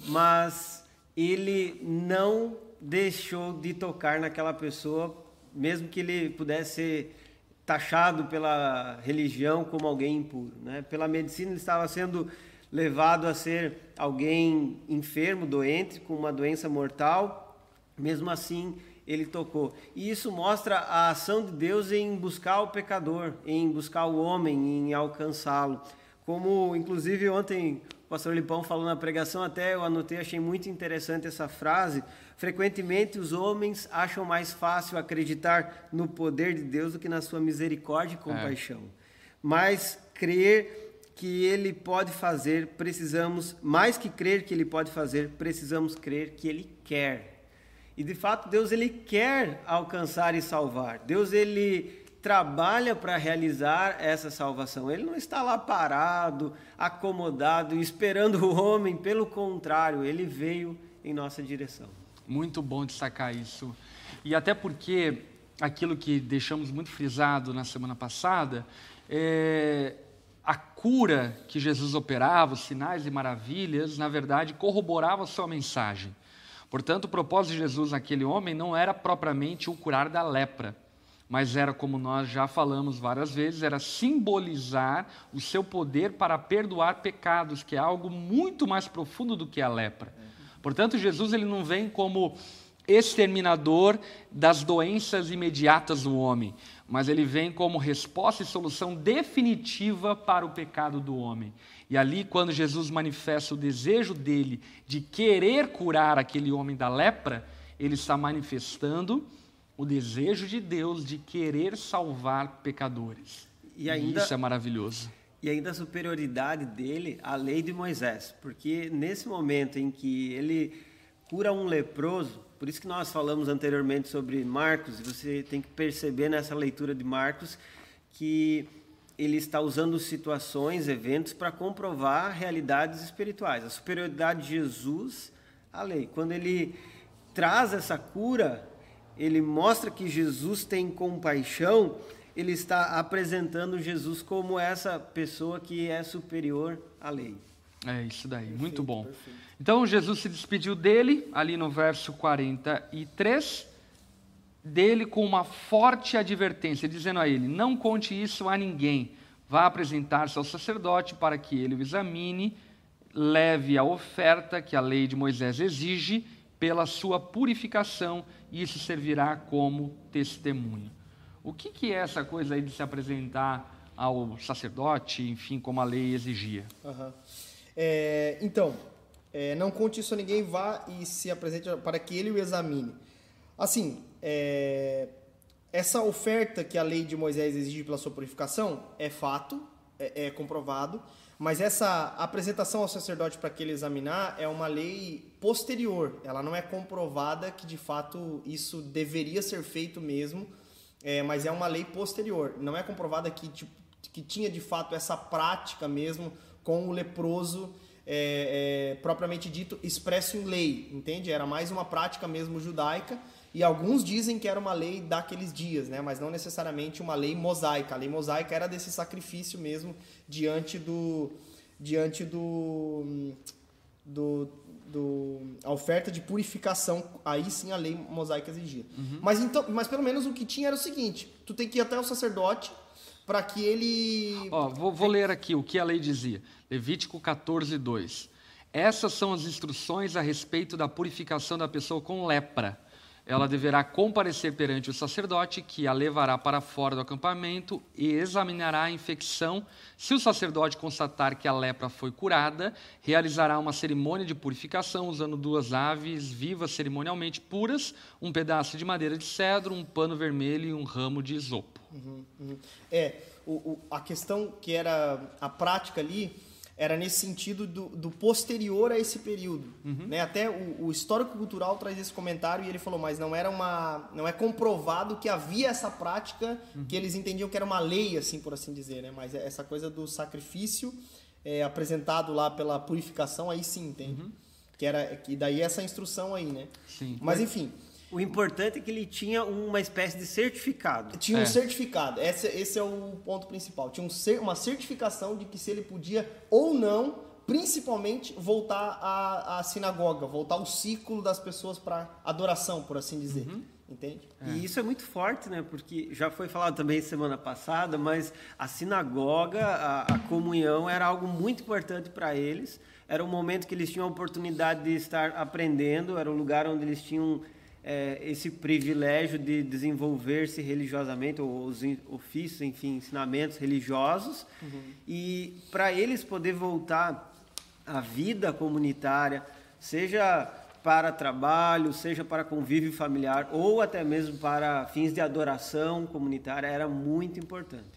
mas ele não deixou de tocar naquela pessoa, mesmo que ele pudesse ser taxado pela religião como alguém impuro. Né? Pela medicina, ele estava sendo levado a ser alguém enfermo, doente, com uma doença mortal. Mesmo assim, ele tocou. E isso mostra a ação de Deus em buscar o pecador, em buscar o homem, em alcançá-lo. Como, inclusive, ontem o pastor Lipão falou na pregação, até eu anotei, achei muito interessante essa frase. Frequentemente os homens acham mais fácil acreditar no poder de Deus do que na sua misericórdia e compaixão. É. Mas crer que ele pode fazer, precisamos, mais que crer que ele pode fazer, precisamos crer que ele quer. E de fato, Deus ele quer alcançar e salvar. Deus ele trabalha para realizar essa salvação. Ele não está lá parado, acomodado, esperando o homem, pelo contrário, ele veio em nossa direção. Muito bom destacar isso. E até porque aquilo que deixamos muito frisado na semana passada, é, a cura que Jesus operava, os sinais e maravilhas, na verdade, corroboravam a sua mensagem. Portanto, o propósito de Jesus naquele homem não era propriamente o curar da lepra, mas era, como nós já falamos várias vezes, era simbolizar o seu poder para perdoar pecados, que é algo muito mais profundo do que a lepra. Portanto, Jesus ele não vem como exterminador das doenças imediatas do homem, mas ele vem como resposta e solução definitiva para o pecado do homem. E ali, quando Jesus manifesta o desejo dele de querer curar aquele homem da lepra, ele está manifestando o desejo de Deus de querer salvar pecadores. E, ainda, isso é maravilhoso. E ainda a superioridade dele à lei de Moisés, porque nesse momento em que ele cura um leproso, por isso que nós falamos anteriormente sobre Marcos, e você tem que perceber nessa leitura de Marcos que ele está usando situações, eventos para comprovar realidades espirituais. A superioridade de Jesus à lei. Quando ele traz essa cura, ele mostra que Jesus tem compaixão, ele está apresentando Jesus como essa pessoa que é superior à lei. É isso daí, perfeito, muito bom. Perfeito. Então Jesus se despediu dele, ali no verso 43, dele com uma forte advertência, dizendo a ele: Não conte isso a ninguém, vá apresentar-se ao sacerdote para que ele o examine, leve a oferta que a lei de Moisés exige pela sua purificação isso servirá como testemunho. O que, que é essa coisa aí de se apresentar ao sacerdote, enfim, como a lei exigia? Uhum. É, então, é, não conte isso a ninguém, vá e se apresente para que ele o examine. Assim, é, essa oferta que a lei de Moisés exige pela sua purificação é fato, é, é comprovado, mas essa apresentação ao sacerdote para que ele examinar é uma lei posterior. Ela não é comprovada que de fato isso deveria ser feito mesmo, é, mas é uma lei posterior. Não é comprovada que, tipo, que tinha de fato essa prática mesmo com o leproso é, é, propriamente dito expresso em lei, entende? Era mais uma prática mesmo judaica e alguns dizem que era uma lei daqueles dias, né? mas não necessariamente uma lei mosaica. A lei mosaica era desse sacrifício mesmo diante do. diante do. do, do a oferta de purificação, aí sim a lei mosaica exigia. Uhum. Mas, então, mas pelo menos o que tinha era o seguinte: tu tem que ir até o sacerdote para que ele. Ó, vou, vou ler aqui o que a lei dizia. Levítico 14, 2. Essas são as instruções a respeito da purificação da pessoa com lepra ela deverá comparecer perante o sacerdote, que a levará para fora do acampamento e examinará a infecção. Se o sacerdote constatar que a lepra foi curada, realizará uma cerimônia de purificação usando duas aves vivas cerimonialmente puras, um pedaço de madeira de cedro, um pano vermelho e um ramo de isopo. Uhum, uhum. É, o, o, a questão que era a prática ali era nesse sentido do, do posterior a esse período. Uhum. Né? Até o, o, histórico cultural traz esse comentário e ele falou, mas não era uma. não é comprovado que havia essa prática uhum. que eles entendiam que era uma lei, assim, por assim dizer, né? Mas essa coisa do sacrifício é, apresentado lá pela purificação, aí sim, entende? Uhum. Que era. Que daí essa instrução aí, né? Sim. Mas enfim. O importante é que ele tinha uma espécie de certificado. Tinha um É. certificado. Esse, esse é o ponto principal. Tinha um uma certificação de que se ele podia ou não, principalmente, voltar à, à sinagoga, voltar ao ciclo das pessoas para adoração, por assim dizer. Uhum. Entende? E isso é muito forte, né? Porque já foi falado também semana passada, mas a sinagoga, a, a comunhão era algo muito importante para eles. Era um momento que eles tinham a oportunidade de estar aprendendo, era um lugar onde eles tinham eh, esse privilégio de desenvolver-se religiosamente, ou os ofícios, enfim, ensinamentos religiosos. E para eles poder voltar à vida comunitária, seja para trabalho, seja para convívio familiar ou até mesmo para fins de adoração comunitária, era muito importante.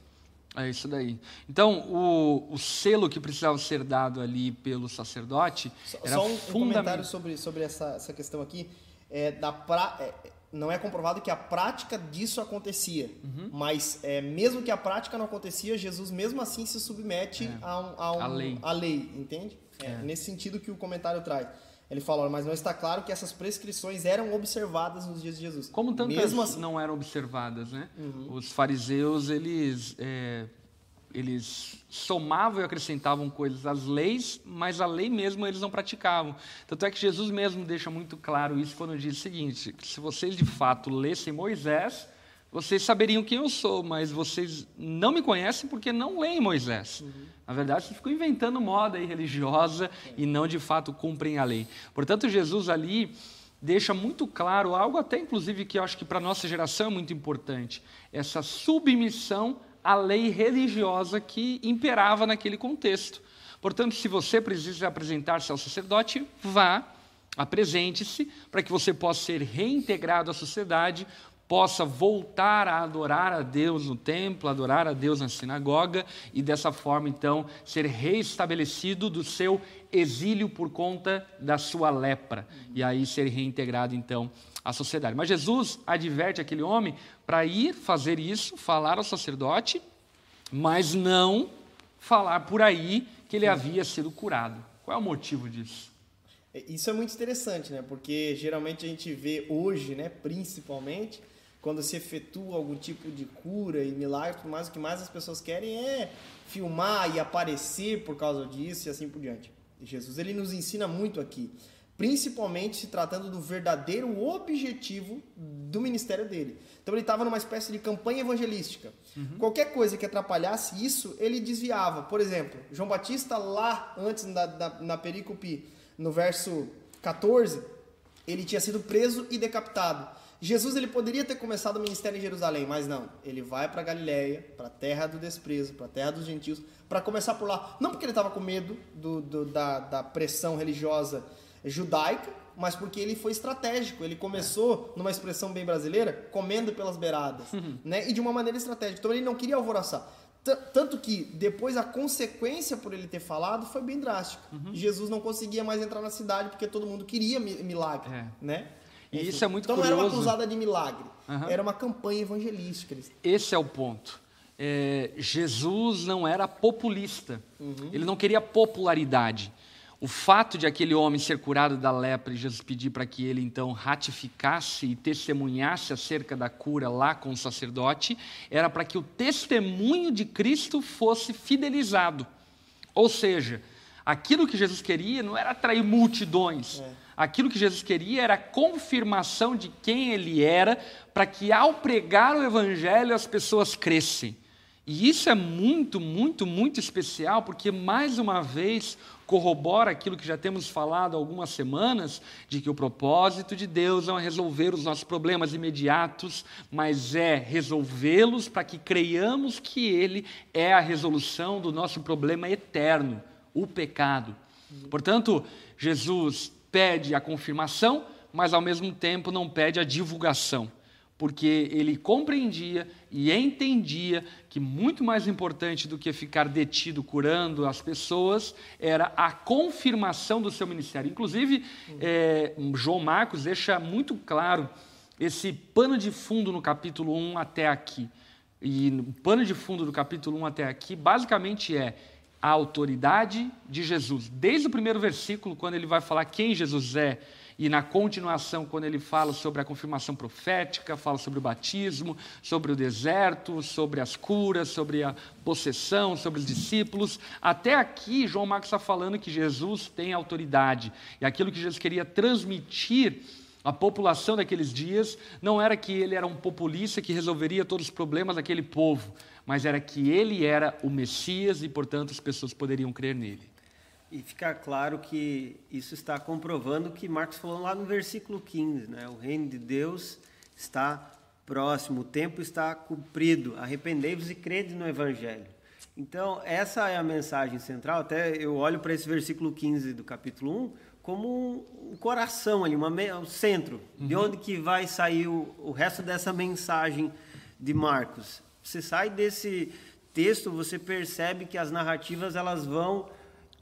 É isso daí. Então, o, o selo que precisava ser dado ali pelo sacerdote Só, era só um, um fundamental. comentário sobre, sobre essa, essa questão aqui. É, da pra, é, não é comprovado que a prática disso acontecia. Uhum. Mas é, mesmo que a prática não acontecia, Jesus mesmo assim se submete a, um, a, um, É. A lei. à lei, entende? É, Nesse sentido que o comentário traz. Ele fala, "Olha, mas não está claro que essas prescrições eram observadas nos dias de Jesus. Como tantas mesmo assim, Uhum. não eram observadas, né? Os fariseus, eles, é, eles somavam e acrescentavam coisas às leis, mas a lei mesmo eles não praticavam. Tanto é que Jesus mesmo deixa muito claro isso quando diz o seguinte, que se vocês de fato lessem Moisés, vocês saberiam quem eu sou, mas vocês não me conhecem porque não leem Moisés. Na verdade, vocês ficam inventando moda aí religiosa e não de fato cumprem a lei. Portanto, Jesus ali deixa muito claro algo até inclusive que eu acho que para a nossa geração é muito importante, essa submissão à lei religiosa que imperava naquele contexto. Portanto, se você precisa apresentar-se ao sacerdote, vá, apresente-se para que você possa ser reintegrado à sociedade, possa voltar a adorar a Deus no templo, adorar a Deus na sinagoga e dessa forma então ser reestabelecido do seu exílio por conta da sua lepra e aí ser reintegrado então à sociedade. Mas Jesus adverte aquele homem para ir fazer isso, falar ao sacerdote, mas não falar por aí que ele havia sido curado. Qual é o motivo disso? Isso é muito interessante, né? Porque geralmente a gente vê hoje, né, principalmente, quando se efetua algum tipo de cura e milagre, mais, o que mais as pessoas querem é filmar e aparecer por causa disso e assim por diante. Jesus ele nos ensina muito aqui, principalmente se tratando do verdadeiro objetivo do ministério dele. Então ele estava numa espécie de campanha evangelística. Qualquer coisa que atrapalhasse isso, ele desviava. Por exemplo, João Batista lá antes da, da- na perícope, no verso 14, ele tinha sido preso e decapitado. Jesus ele poderia ter começado o ministério em Jerusalém, mas não. Ele vai para Galiléia, para a terra do desprezo, para a terra dos gentios, para começar por lá. Não porque ele estava com medo do, do- da, da pressão religiosa judaica, mas porque ele foi estratégico. Ele começou, numa expressão bem brasileira, comendo pelas beiradas, né? E de uma maneira estratégica. Então ele não queria alvoroçar. T- Tanto que depois a consequência por ele ter falado foi bem drástica. Jesus não conseguia mais entrar na cidade porque todo mundo queria mi- milagre, É. né? E isso é muito então não era uma curioso. cruzada de milagre, Aham. era uma campanha evangelística. Esse é o ponto. É, Jesus não era populista. Uhum. Ele não queria popularidade. O fato de aquele homem ser curado da lepra e Jesus pedir para que ele então ratificasse e testemunhasse acerca da cura lá com o sacerdote, era para que o testemunho de Cristo fosse fidelizado. Ou seja, aquilo que Jesus queria não era atrair multidões. Aquilo que Jesus queria era a confirmação de quem ele era, para que ao pregar o evangelho as pessoas crescem. E isso é muito, muito, muito especial, porque mais uma vez corrobora aquilo que já temos falado há algumas semanas, de que o propósito de Deus não é resolver os nossos problemas imediatos, mas é resolvê-los para que creiamos que Ele é a resolução do nosso problema eterno, o pecado. Portanto, Jesus pede a confirmação, mas ao mesmo tempo não pede a divulgação porque ele compreendia e entendia que muito mais importante do que ficar detido curando as pessoas era a confirmação do seu ministério. Inclusive, é, João Marcos deixa muito claro esse pano de fundo no capítulo 1 até aqui. E o pano de fundo do capítulo 1 até aqui, basicamente é a autoridade de Jesus. Desde o primeiro versículo, quando ele vai falar quem Jesus é E na continuação, quando ele fala sobre a confirmação profética, fala sobre o batismo, sobre o deserto, sobre as curas, sobre a possessão, sobre os discípulos, até aqui João Marcos está falando que Jesus tem autoridade. E aquilo que Jesus queria transmitir à população daqueles dias não era que ele era um populista que resolveria todos os problemas daquele povo, mas era que ele era o Messias e, portanto, as pessoas poderiam crer nele. E fica claro que isso está comprovando o que Marcos falou lá no versículo 15, né? O reino de Deus está próximo, o tempo está cumprido. Arrependei-vos e crede no evangelho. Então, essa é a mensagem central. Até eu olho para esse versículo 15 do capítulo 1 como um coração ali, uma, um centro, uhum. de onde que vai sair o, o resto dessa mensagem de Marcos. Você sai desse texto, você percebe que as narrativas elas vão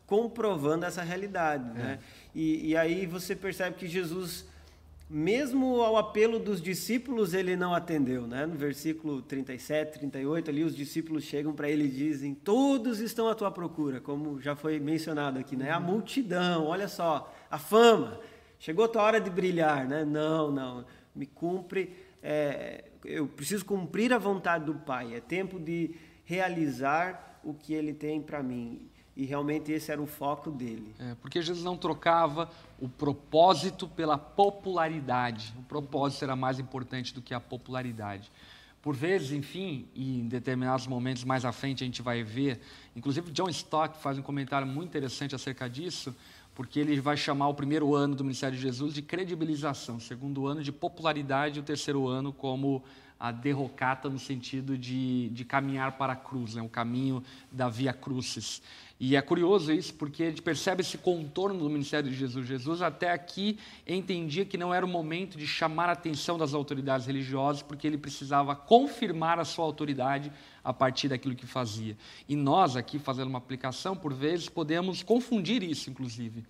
comprovando essa realidade. Né? É. E, e, aí você percebe que Jesus, mesmo ao apelo dos discípulos, ele não atendeu. Né? No versículo 37, 38, ali os discípulos chegam para ele e dizem: Todos estão à tua procura, como já foi mencionado aqui, né? a uhum. multidão, olha só, a fama. Chegou a tua hora de brilhar, né? Não, não, me cumpre, é, eu preciso cumprir a vontade do Pai, é tempo de realizar o que Ele tem para mim e realmente esse era o foco dele. É, porque Jesus não trocava o propósito pela popularidade. O propósito era mais importante do que a popularidade. Por vezes, enfim, e em determinados momentos mais à frente a gente vai ver, inclusive John Stott faz um comentário muito interessante acerca disso, porque ele vai chamar o primeiro ano do ministério de Jesus de credibilização, o segundo ano de popularidade e o terceiro ano como a derrocata no sentido de, de caminhar para a cruz, né? o caminho da via crucis. E é curioso isso, porque a gente percebe esse contorno do ministério de Jesus. Jesus até aqui entendia que não era o momento de chamar a atenção das autoridades religiosas, porque ele precisava confirmar a sua autoridade a partir daquilo que fazia. E nós aqui, fazendo uma aplicação, por vezes, podemos confundir isso, inclusive,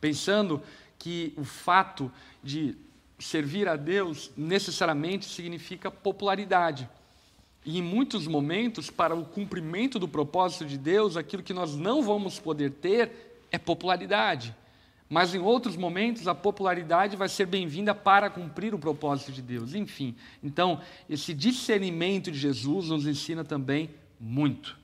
pensando que o fato de servir a Deus necessariamente significa popularidade. E em muitos momentos, para o cumprimento do propósito de Deus, aquilo que nós não vamos poder ter é popularidade. Mas em outros momentos, a popularidade vai ser bem-vinda para cumprir o propósito de Deus. Enfim, então, esse discernimento de Jesus nos ensina também muito.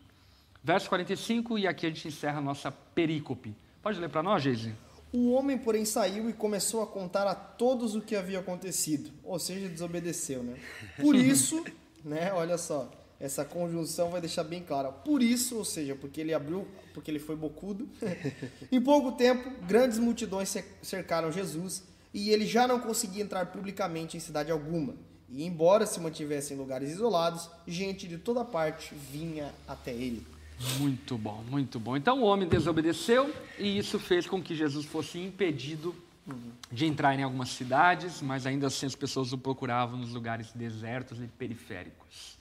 Verso 45, e aqui a gente encerra a nossa perícope. Pode ler para nós, Geise? O homem, porém, saiu e começou a contar a todos o que havia acontecido, ou seja, desobedeceu, né? Por isso, né? Olha só, essa conjunção vai deixar bem clara. Por isso, ou seja, porque ele abriu, porque ele foi bocudo. em pouco tempo, grandes multidões cercaram Jesus e ele já não conseguia entrar publicamente em cidade alguma. E embora se mantivesse em lugares isolados, gente de toda parte vinha até ele. Muito bom, muito bom. Então o homem desobedeceu e isso fez com que Jesus fosse impedido de entrar em algumas cidades, mas ainda assim as pessoas o procuravam nos lugares desertos e periféricos.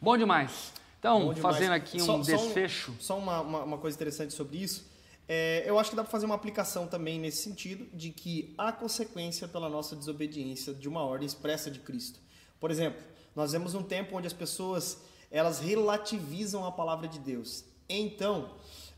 Bom demais. Então, Bom demais. fazendo aqui um só, desfecho. Só, uma, uma, uma, coisa interessante sobre isso. É, eu acho que dá para fazer uma aplicação também nesse sentido, de que há consequência pela nossa desobediência de uma ordem expressa de Cristo. Por exemplo, nós vemos um tempo onde as pessoas elas relativizam a palavra de Deus. Então,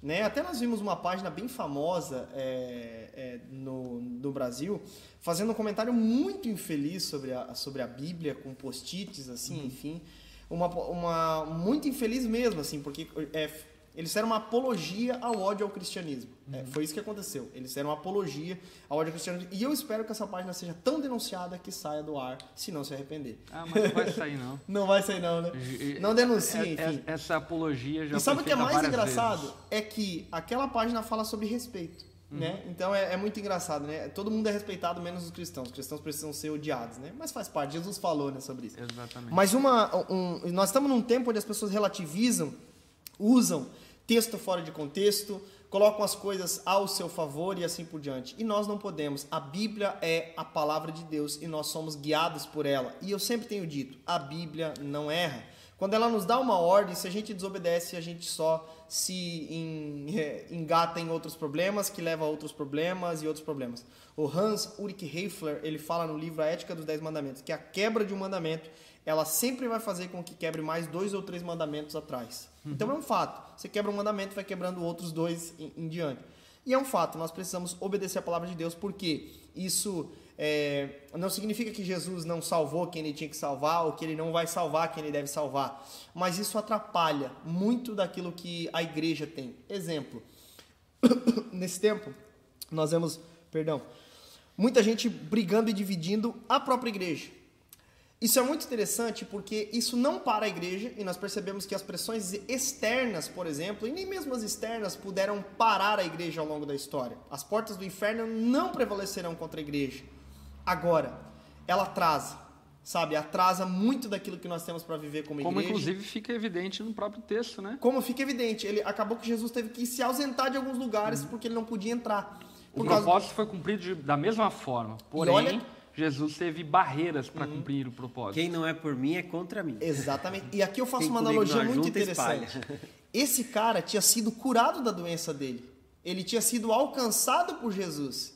né? Até nós vimos uma página bem famosa é, é, no, no Brasil fazendo um comentário muito infeliz sobre a, sobre a Bíblia, com post-its, assim, uhum. enfim. Uma, uma, muito infeliz mesmo, assim, porque é, eles fizeram uma apologia ao ódio ao cristianismo. É, uhum. foi isso que aconteceu. Eles fizeram uma apologia ao ódio ao cristianismo. E eu espero que essa página seja tão denunciada que saia do ar, se não se arrepender. Ah, mas não vai sair, não. não vai sair, não, né? Não denuncie, é, enfim. Essa apologia já E sabe o que é mais engraçado? Vezes. É que aquela página fala sobre respeito. Uhum. Né? Então é, é, muito engraçado, né? Todo mundo é respeitado, menos os cristãos. Os cristãos precisam ser odiados, né? Mas faz parte, Jesus falou né, sobre isso. Exatamente. Mas uma, um, nós estamos num tempo onde as pessoas relativizam, usam texto fora de contexto, colocam as coisas ao seu favor e assim por diante. E nós não podemos. A Bíblia é a palavra de Deus e nós somos guiados por ela. E eu sempre tenho dito, a Bíblia não erra. Quando ela nos dá uma ordem, se a gente desobedece, a gente só se engata em outros problemas, que leva a outros problemas e outros problemas. O Hans Ulrich Heifler, ele fala no livro A Ética dos Dez Mandamentos, que a quebra de um mandamento ela sempre vai fazer com que quebre mais dois ou três mandamentos atrás. Uhum. Então é um fato. Você quebra um mandamento, vai quebrando outros dois em, em diante. E é um fato, nós precisamos obedecer a palavra de Deus, porque isso é, não significa que Jesus não salvou quem ele tinha que salvar ou que ele não vai salvar quem ele deve salvar, mas isso atrapalha muito daquilo que a igreja tem. Exemplo, nesse tempo, nós vemos, perdão, muita gente brigando e dividindo a própria igreja. Isso é muito interessante porque isso não para a igreja e nós percebemos que as pressões externas, por exemplo, e nem mesmo as externas puderam parar a igreja ao longo da história. As portas do inferno não prevalecerão contra a igreja. Agora, ela atrasa, sabe? Atrasa muito daquilo que nós temos para viver como, como igreja. Como inclusive fica evidente no próprio texto, né? Como fica evidente, ele acabou que Jesus teve que se ausentar de alguns lugares uhum. porque ele não podia entrar. O propósito causa... foi cumprido de, da mesma forma, porém. Jesus teve barreiras para uhum. cumprir o propósito. Quem não é por mim é contra mim. Exatamente. E aqui eu faço Quem uma analogia muito interessante. Esse cara tinha sido curado da doença dele. Ele tinha sido alcançado por Jesus.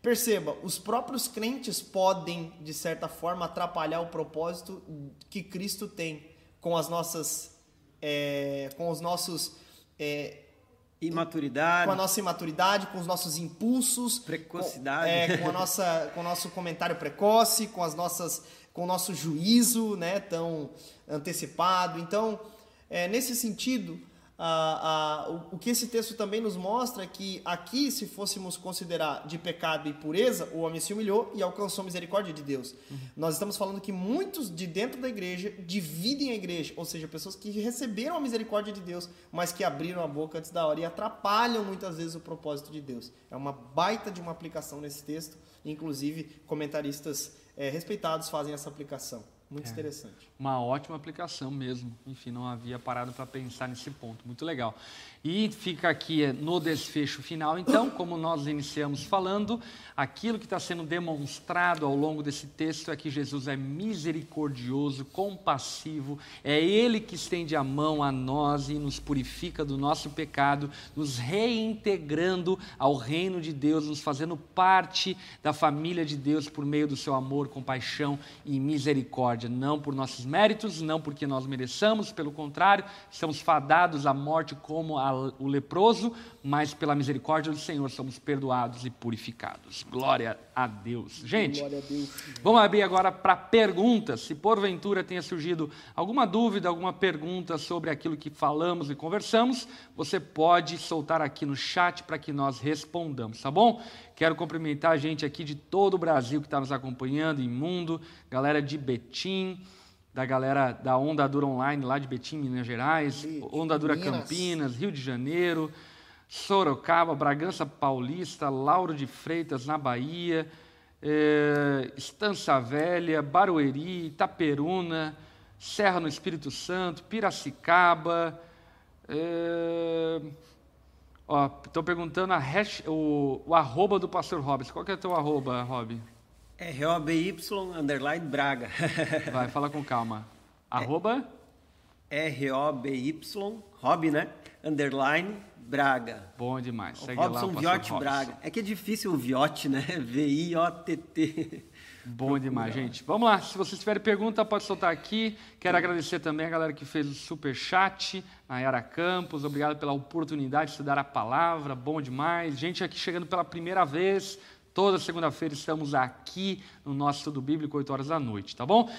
Perceba, os próprios crentes podem, de certa forma, atrapalhar o propósito que Cristo tem com as nossas. É, com os nossos. É, imaturidade. Com a nossa imaturidade, com os nossos impulsos. Precocidade. Com, é, com, a nossa, com o nosso comentário precoce, com as nossas. com o nosso juízo né, tão antecipado. Então, é, nesse sentido, o, o, que esse texto também nos mostra é que aqui, se fôssemos considerar de pecado e pureza, o homem se humilhou e alcançou a misericórdia de Deus. Uhum. Nós estamos falando que muitos de dentro da igreja dividem a igreja, ou seja, pessoas que receberam a misericórdia de Deus, mas que abriram a boca antes da hora e atrapalham muitas vezes o propósito de Deus. É uma baita de uma aplicação nesse texto, inclusive comentaristas é, respeitados fazem essa aplicação. Muito é, interessante. Uma ótima aplicação mesmo. Enfim, não havia parado para pensar nesse ponto. Muito legal. E fica aqui é, no desfecho final, então, como nós iniciamos falando, aquilo que está sendo demonstrado ao longo desse texto é que Jesus é misericordioso, compassivo, é Ele que estende a mão a nós e nos purifica do nosso pecado, nos reintegrando ao reino de Deus, nos fazendo parte da família de Deus por meio do seu amor, compaixão e misericórdia. Não por nossos méritos, não porque nós mereçamos, pelo contrário, estamos fadados à morte como a o leproso, mas pela misericórdia do Senhor somos perdoados e purificados. Glória a Deus. Gente, a Deus. vamos abrir agora para perguntas. Se porventura tenha surgido alguma dúvida, alguma pergunta sobre aquilo que falamos e conversamos, você pode soltar aqui no chat para que nós respondamos, tá bom? Quero cumprimentar a gente aqui de todo o Brasil que está nos acompanhando, em mundo, galera de Betim da galera da Onda Dura Online lá de Betim, Minas Gerais, Onda Dura Minas. Campinas, Rio de Janeiro, Sorocaba, Bragança Paulista, Lauro de Freitas na Bahia, é, Estância Velha, Barueri, Itaperuna, Serra no Espírito Santo, Piracicaba. Estou é, perguntando hash, o, o, arroba do pastor Robson. Qual que é o teu arroba, Rob? R-O-B-Y, underline Braga. Vai, fala com calma. Arroba? R-O-B-Y, Rob, né? Underline Braga. Bom demais. Segue Robson lá, Viotti Braga. É que é difícil o Viotti, né? V-I-O-T-T. Bom demais, gente. Vamos lá. Se vocês tiverem pergunta, pode soltar aqui. Quero agradecer também a galera que fez o super chat, Nayara Campos. Obrigado pela oportunidade de estudar a palavra. Bom demais. Gente aqui chegando pela primeira vez. Toda segunda-feira estamos aqui no nosso estudo bíblico, 8 horas da noite, tá bom?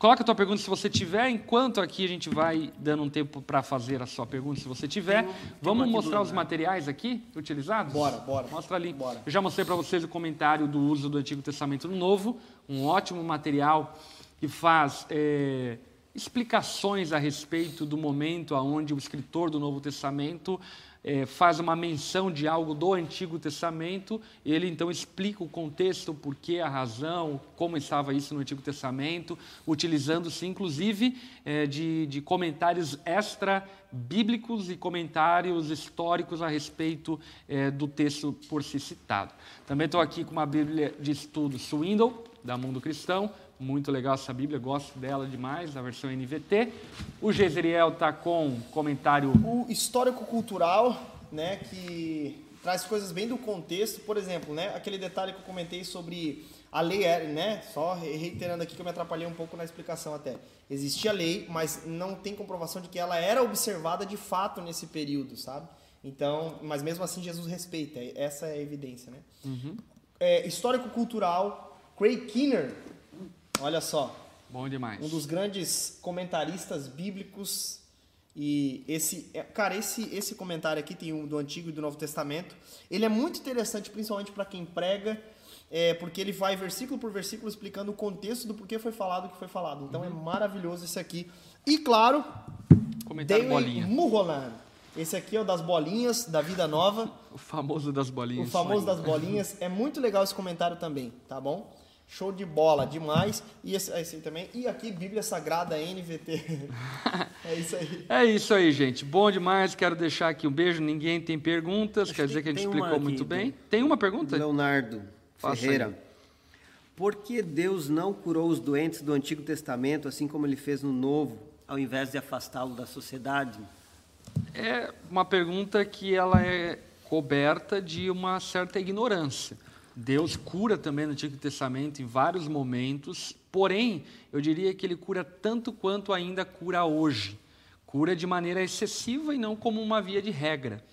Coloca a tua pergunta se você tiver, enquanto aqui a gente vai dando um tempo para fazer a sua pergunta, se você tiver. Tem, Vamos tem mostrar os materiais aqui utilizados? Bora, bora. Mostra ali. Bora. Eu já mostrei para vocês o comentário do uso do Antigo Testamento no Novo, um ótimo material que faz é, explicações a respeito do momento aonde o escritor do Novo Testamento é, faz uma menção de algo do Antigo Testamento, ele então explica o contexto, o porquê, a razão, como estava isso no Antigo Testamento, utilizando-se inclusive é, de, de comentários extra-bíblicos e comentários históricos a respeito é, do texto por si citado. Também estou aqui com uma Bíblia de estudo Swindle, da Mundo Cristão, muito legal essa Bíblia, gosto dela demais, a versão NVT. O Jezriel está com comentário. O histórico-cultural, né, que traz coisas bem do contexto. Por exemplo, né, aquele detalhe que eu comentei sobre a lei, era, né, só reiterando aqui que eu me atrapalhei um pouco na explicação até. Existia lei, mas não tem comprovação de que ela era observada de fato nesse período, sabe? Então, mas mesmo assim Jesus respeita, essa é a evidência, né? Uhum. É, Histórico-cultural, Craig Kinner, olha só, Bom demais. um dos grandes comentaristas bíblicos e esse, é, cara, esse esse comentário aqui tem um do Antigo e do Novo Testamento. Ele é muito interessante, principalmente para quem prega, é, porque ele vai versículo por versículo explicando o contexto do porquê foi falado o que foi falado. Então é maravilhoso esse aqui. E claro, Comentário bolinha. Mulholland. Esse aqui é o das bolinhas da Vida Nova. O famoso das bolinhas. O famoso das bolinhas. É muito legal esse comentário também, tá bom? Show de bola, demais. E esse, esse aí também. E aqui, Bíblia Sagrada NVT. é isso aí. É isso aí, gente. Bom demais. Quero deixar aqui um beijo. Ninguém tem perguntas. Acho Quer que dizer que a gente explicou aqui, muito bem. Tem uma pergunta? Leonardo Faça Ferreira. aí. Por que Deus não curou os doentes do Antigo Testamento, assim como ele fez no Novo, ao invés de afastá-lo da sociedade? É uma pergunta que ela é coberta de uma certa ignorância. Deus cura também no Antigo Testamento em vários momentos, porém, eu diria que ele cura tanto quanto ainda cura hoje. Cura de maneira excessiva e não como uma via de regra.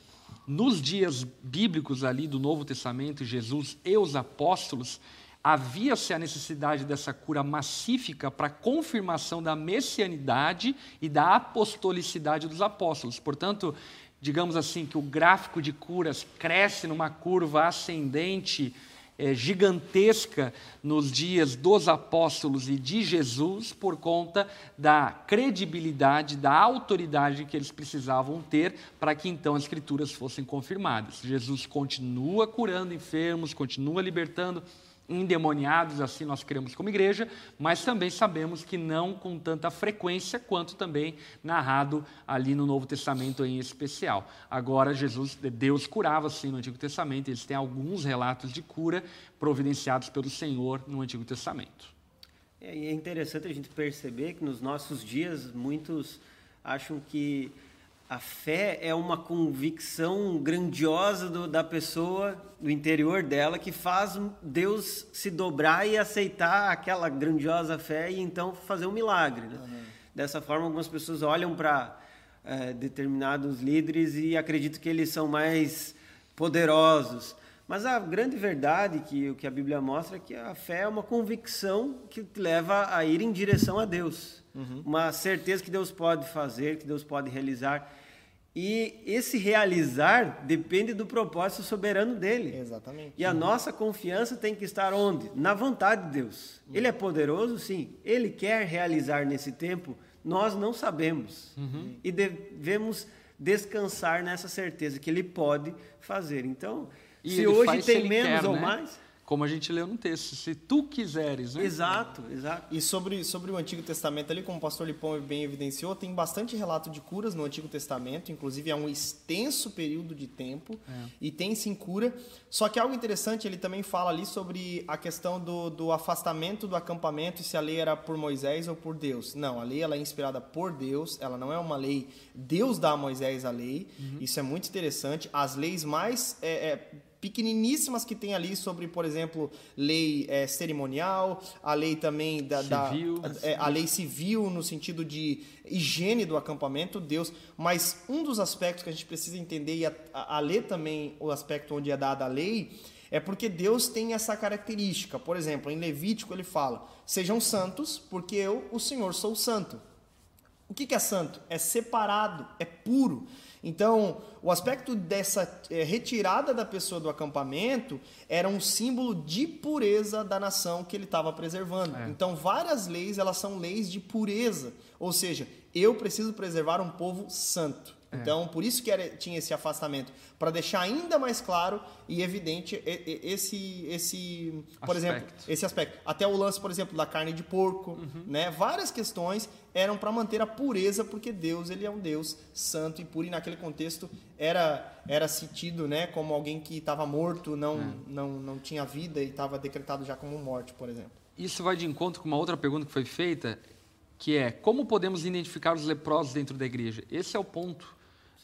Nos dias bíblicos ali do Novo Testamento, Jesus e os apóstolos, havia-se a necessidade dessa cura massífica para confirmação da messianidade e da apostolicidade dos apóstolos. Portanto, digamos assim, que o gráfico de curas cresce numa curva ascendente eh, gigantesca nos dias dos apóstolos e de Jesus por conta da credibilidade, da autoridade que eles precisavam ter para que então as escrituras fossem confirmadas. Jesus continua curando enfermos, continua libertando endemoniados, assim nós queremos como igreja, mas também sabemos que não com tanta frequência quanto também narrado ali no Novo Testamento em especial. Agora, Jesus, Deus curava sim no Antigo Testamento, eles têm alguns relatos de cura providenciados pelo Senhor no Antigo Testamento. É, é interessante a gente perceber que nos nossos dias muitos acham que a fé é uma convicção grandiosa do- da pessoa, do interior dela, que faz Deus se dobrar e aceitar aquela grandiosa fé e então fazer um milagre. né? Dessa forma, algumas pessoas olham para determinados líderes e acreditam que eles são mais poderosos. Mas a grande verdade que o que a Bíblia mostra é que a fé é uma convicção que te leva a ir em direção a Deus. Uma certeza que Deus pode fazer, que Deus pode realizar. E esse realizar depende do propósito soberano dele. Exatamente. E a nossa confiança tem que estar onde? Na vontade de Deus. Ele é poderoso, sim. Ele quer realizar nesse tempo, nós não sabemos. E devemos descansar nessa certeza que ele pode fazer. Então, E se hoje tem menos quer, ou né? mais, Como a gente leu no texto, se tu quiseres, né? exato, exato. E sobre, sobre o Antigo Testamento ali, como o pastor Lipão bem evidenciou, tem bastante relato de curas no Antigo Testamento, inclusive é um extenso período de tempo, e tem sim cura. Só que algo interessante, ele também fala ali sobre a questão do, do afastamento do acampamento e se a lei era por Moisés ou por Deus. Não, a lei ela é inspirada por Deus, ela não é uma lei, Deus dá a Moisés a lei, isso é muito interessante. As leis mais é, é, pequeniníssimas que tem ali sobre, por exemplo, lei é, cerimonial, a lei também da, da- Civil. é, a lei civil no sentido de higiene do acampamento, Deus. Mas um dos aspectos que a gente precisa entender e a, a, a ler também o aspecto onde é dada a lei é porque Deus tem essa característica. Por exemplo, em Levítico ele fala: sejam santos, porque eu, o Senhor, sou santo. O que que é santo? É separado, é puro. Então, o aspecto dessa eh, retirada da pessoa do acampamento era um símbolo de pureza da nação que ele estava preservando. Então, várias leis, elas são leis de pureza. Ou seja, eu preciso preservar um povo santo. Então, por isso que era- tinha esse afastamento, para deixar ainda mais claro e evidente esse, esse por exemplo, Aspecto. esse aspecto. Até o lance, por exemplo, da carne de porco, Uhum. né? Várias questões eram para manter a pureza, porque Deus ele é um Deus santo e puro e naquele contexto era era sentido, né, como alguém que estava morto, não, É. não não tinha vida e estava decretado já como morte, por exemplo. Isso vai de encontro com uma outra pergunta que foi feita, que é como podemos identificar os leprosos dentro da igreja? Esse é o ponto.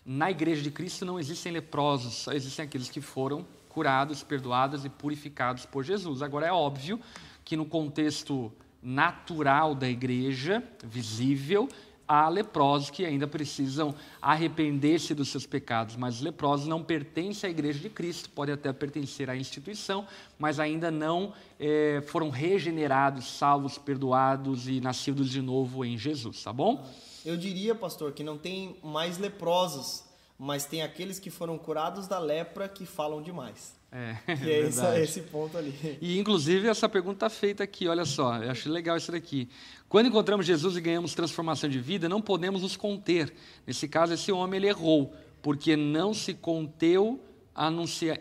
Na igreja de Cristo não existem leprosos, só existem aqueles que foram curados, perdoados e purificados por Jesus. Agora é óbvio que no contexto natural da igreja, visível, há leprosos que ainda precisam arrepender-se dos seus pecados, mas os leprosos não pertencem à igreja de Cristo, podem até pertencer à instituição, mas ainda não é, foram regenerados, salvos, perdoados e nascidos de novo em Jesus, tá bom? Eu diria, pastor, que não tem mais leprosos, mas tem aqueles que foram curados da lepra que falam demais. É, e é esse, esse, ponto ali. E, inclusive, essa pergunta está feita aqui, olha só, eu acho legal isso daqui. Quando encontramos Jesus e ganhamos transformação de vida, não podemos nos conter. Nesse caso, esse homem ele errou, porque não se conteu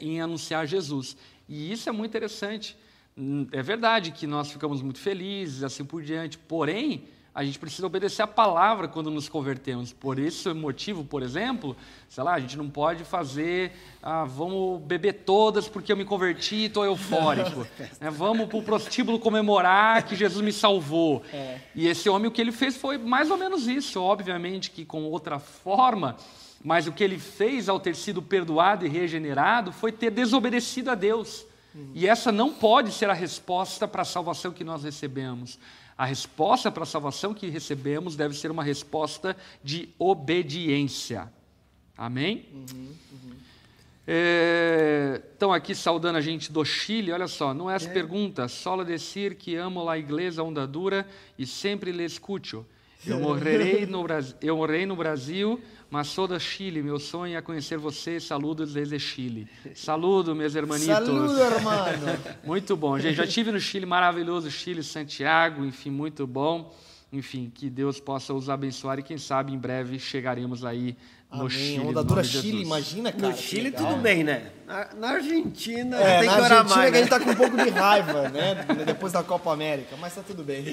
em anunciar Jesus. E isso é muito interessante. É verdade que nós ficamos muito felizes, assim por diante, porém, a gente precisa obedecer a palavra quando nos convertemos. Por esse motivo, por exemplo, sei lá, a gente não pode fazer, ah, vamos beber todas porque eu me converti e estou eufórico. é, vamos para o prostíbulo comemorar que Jesus me salvou. É. E esse homem, o que ele fez foi mais ou menos isso, obviamente que com outra forma, mas o que ele fez ao ter sido perdoado e regenerado foi ter desobedecido a Deus. Uhum. E essa não pode ser a resposta para a salvação que nós recebemos. A resposta para a salvação que recebemos deve ser uma resposta de obediência. Amém? Uhum, uhum. É, estão aqui saudando a gente do Chile, olha só, não é as é. perguntas, solo decir que amo a igreja onda dura e sempre lhe escuto. Eu morrerei no Brasil, eu morrei no Brasil, mas sou da Chile. Meu sonho é conhecer você. Saludos desde Chile. Saludo, meus hermanitos. Saludo, hermano. muito bom, gente. Já tive no Chile, maravilhoso Chile, Santiago, enfim, muito bom. Enfim, que Deus possa os abençoar e quem sabe em breve chegaremos aí no Amém. Chile. Onda dura Chile, imagina, cara. No Chile tudo bem, né? Na, na Argentina é, tem na que orar Argentina mais. Né? a gente tá com um pouco de raiva, né? Depois da Copa América, mas tá tudo bem.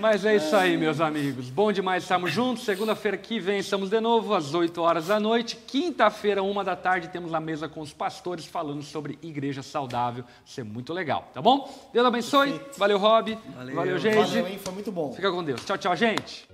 Mas é isso aí, meus amigos. Bom demais estarmos juntos. Segunda-feira que vem estamos de novo, às 8 horas da noite. Quinta-feira, uma da tarde, temos a mesa com os pastores falando sobre igreja saudável. Vai ser muito legal, tá bom? Deus abençoe. Perfeito. Valeu, Rob. Valeu, Valeu gente. Valeu, hein? Foi muito bom. Fica com Deus. Tchau, tchau, gente.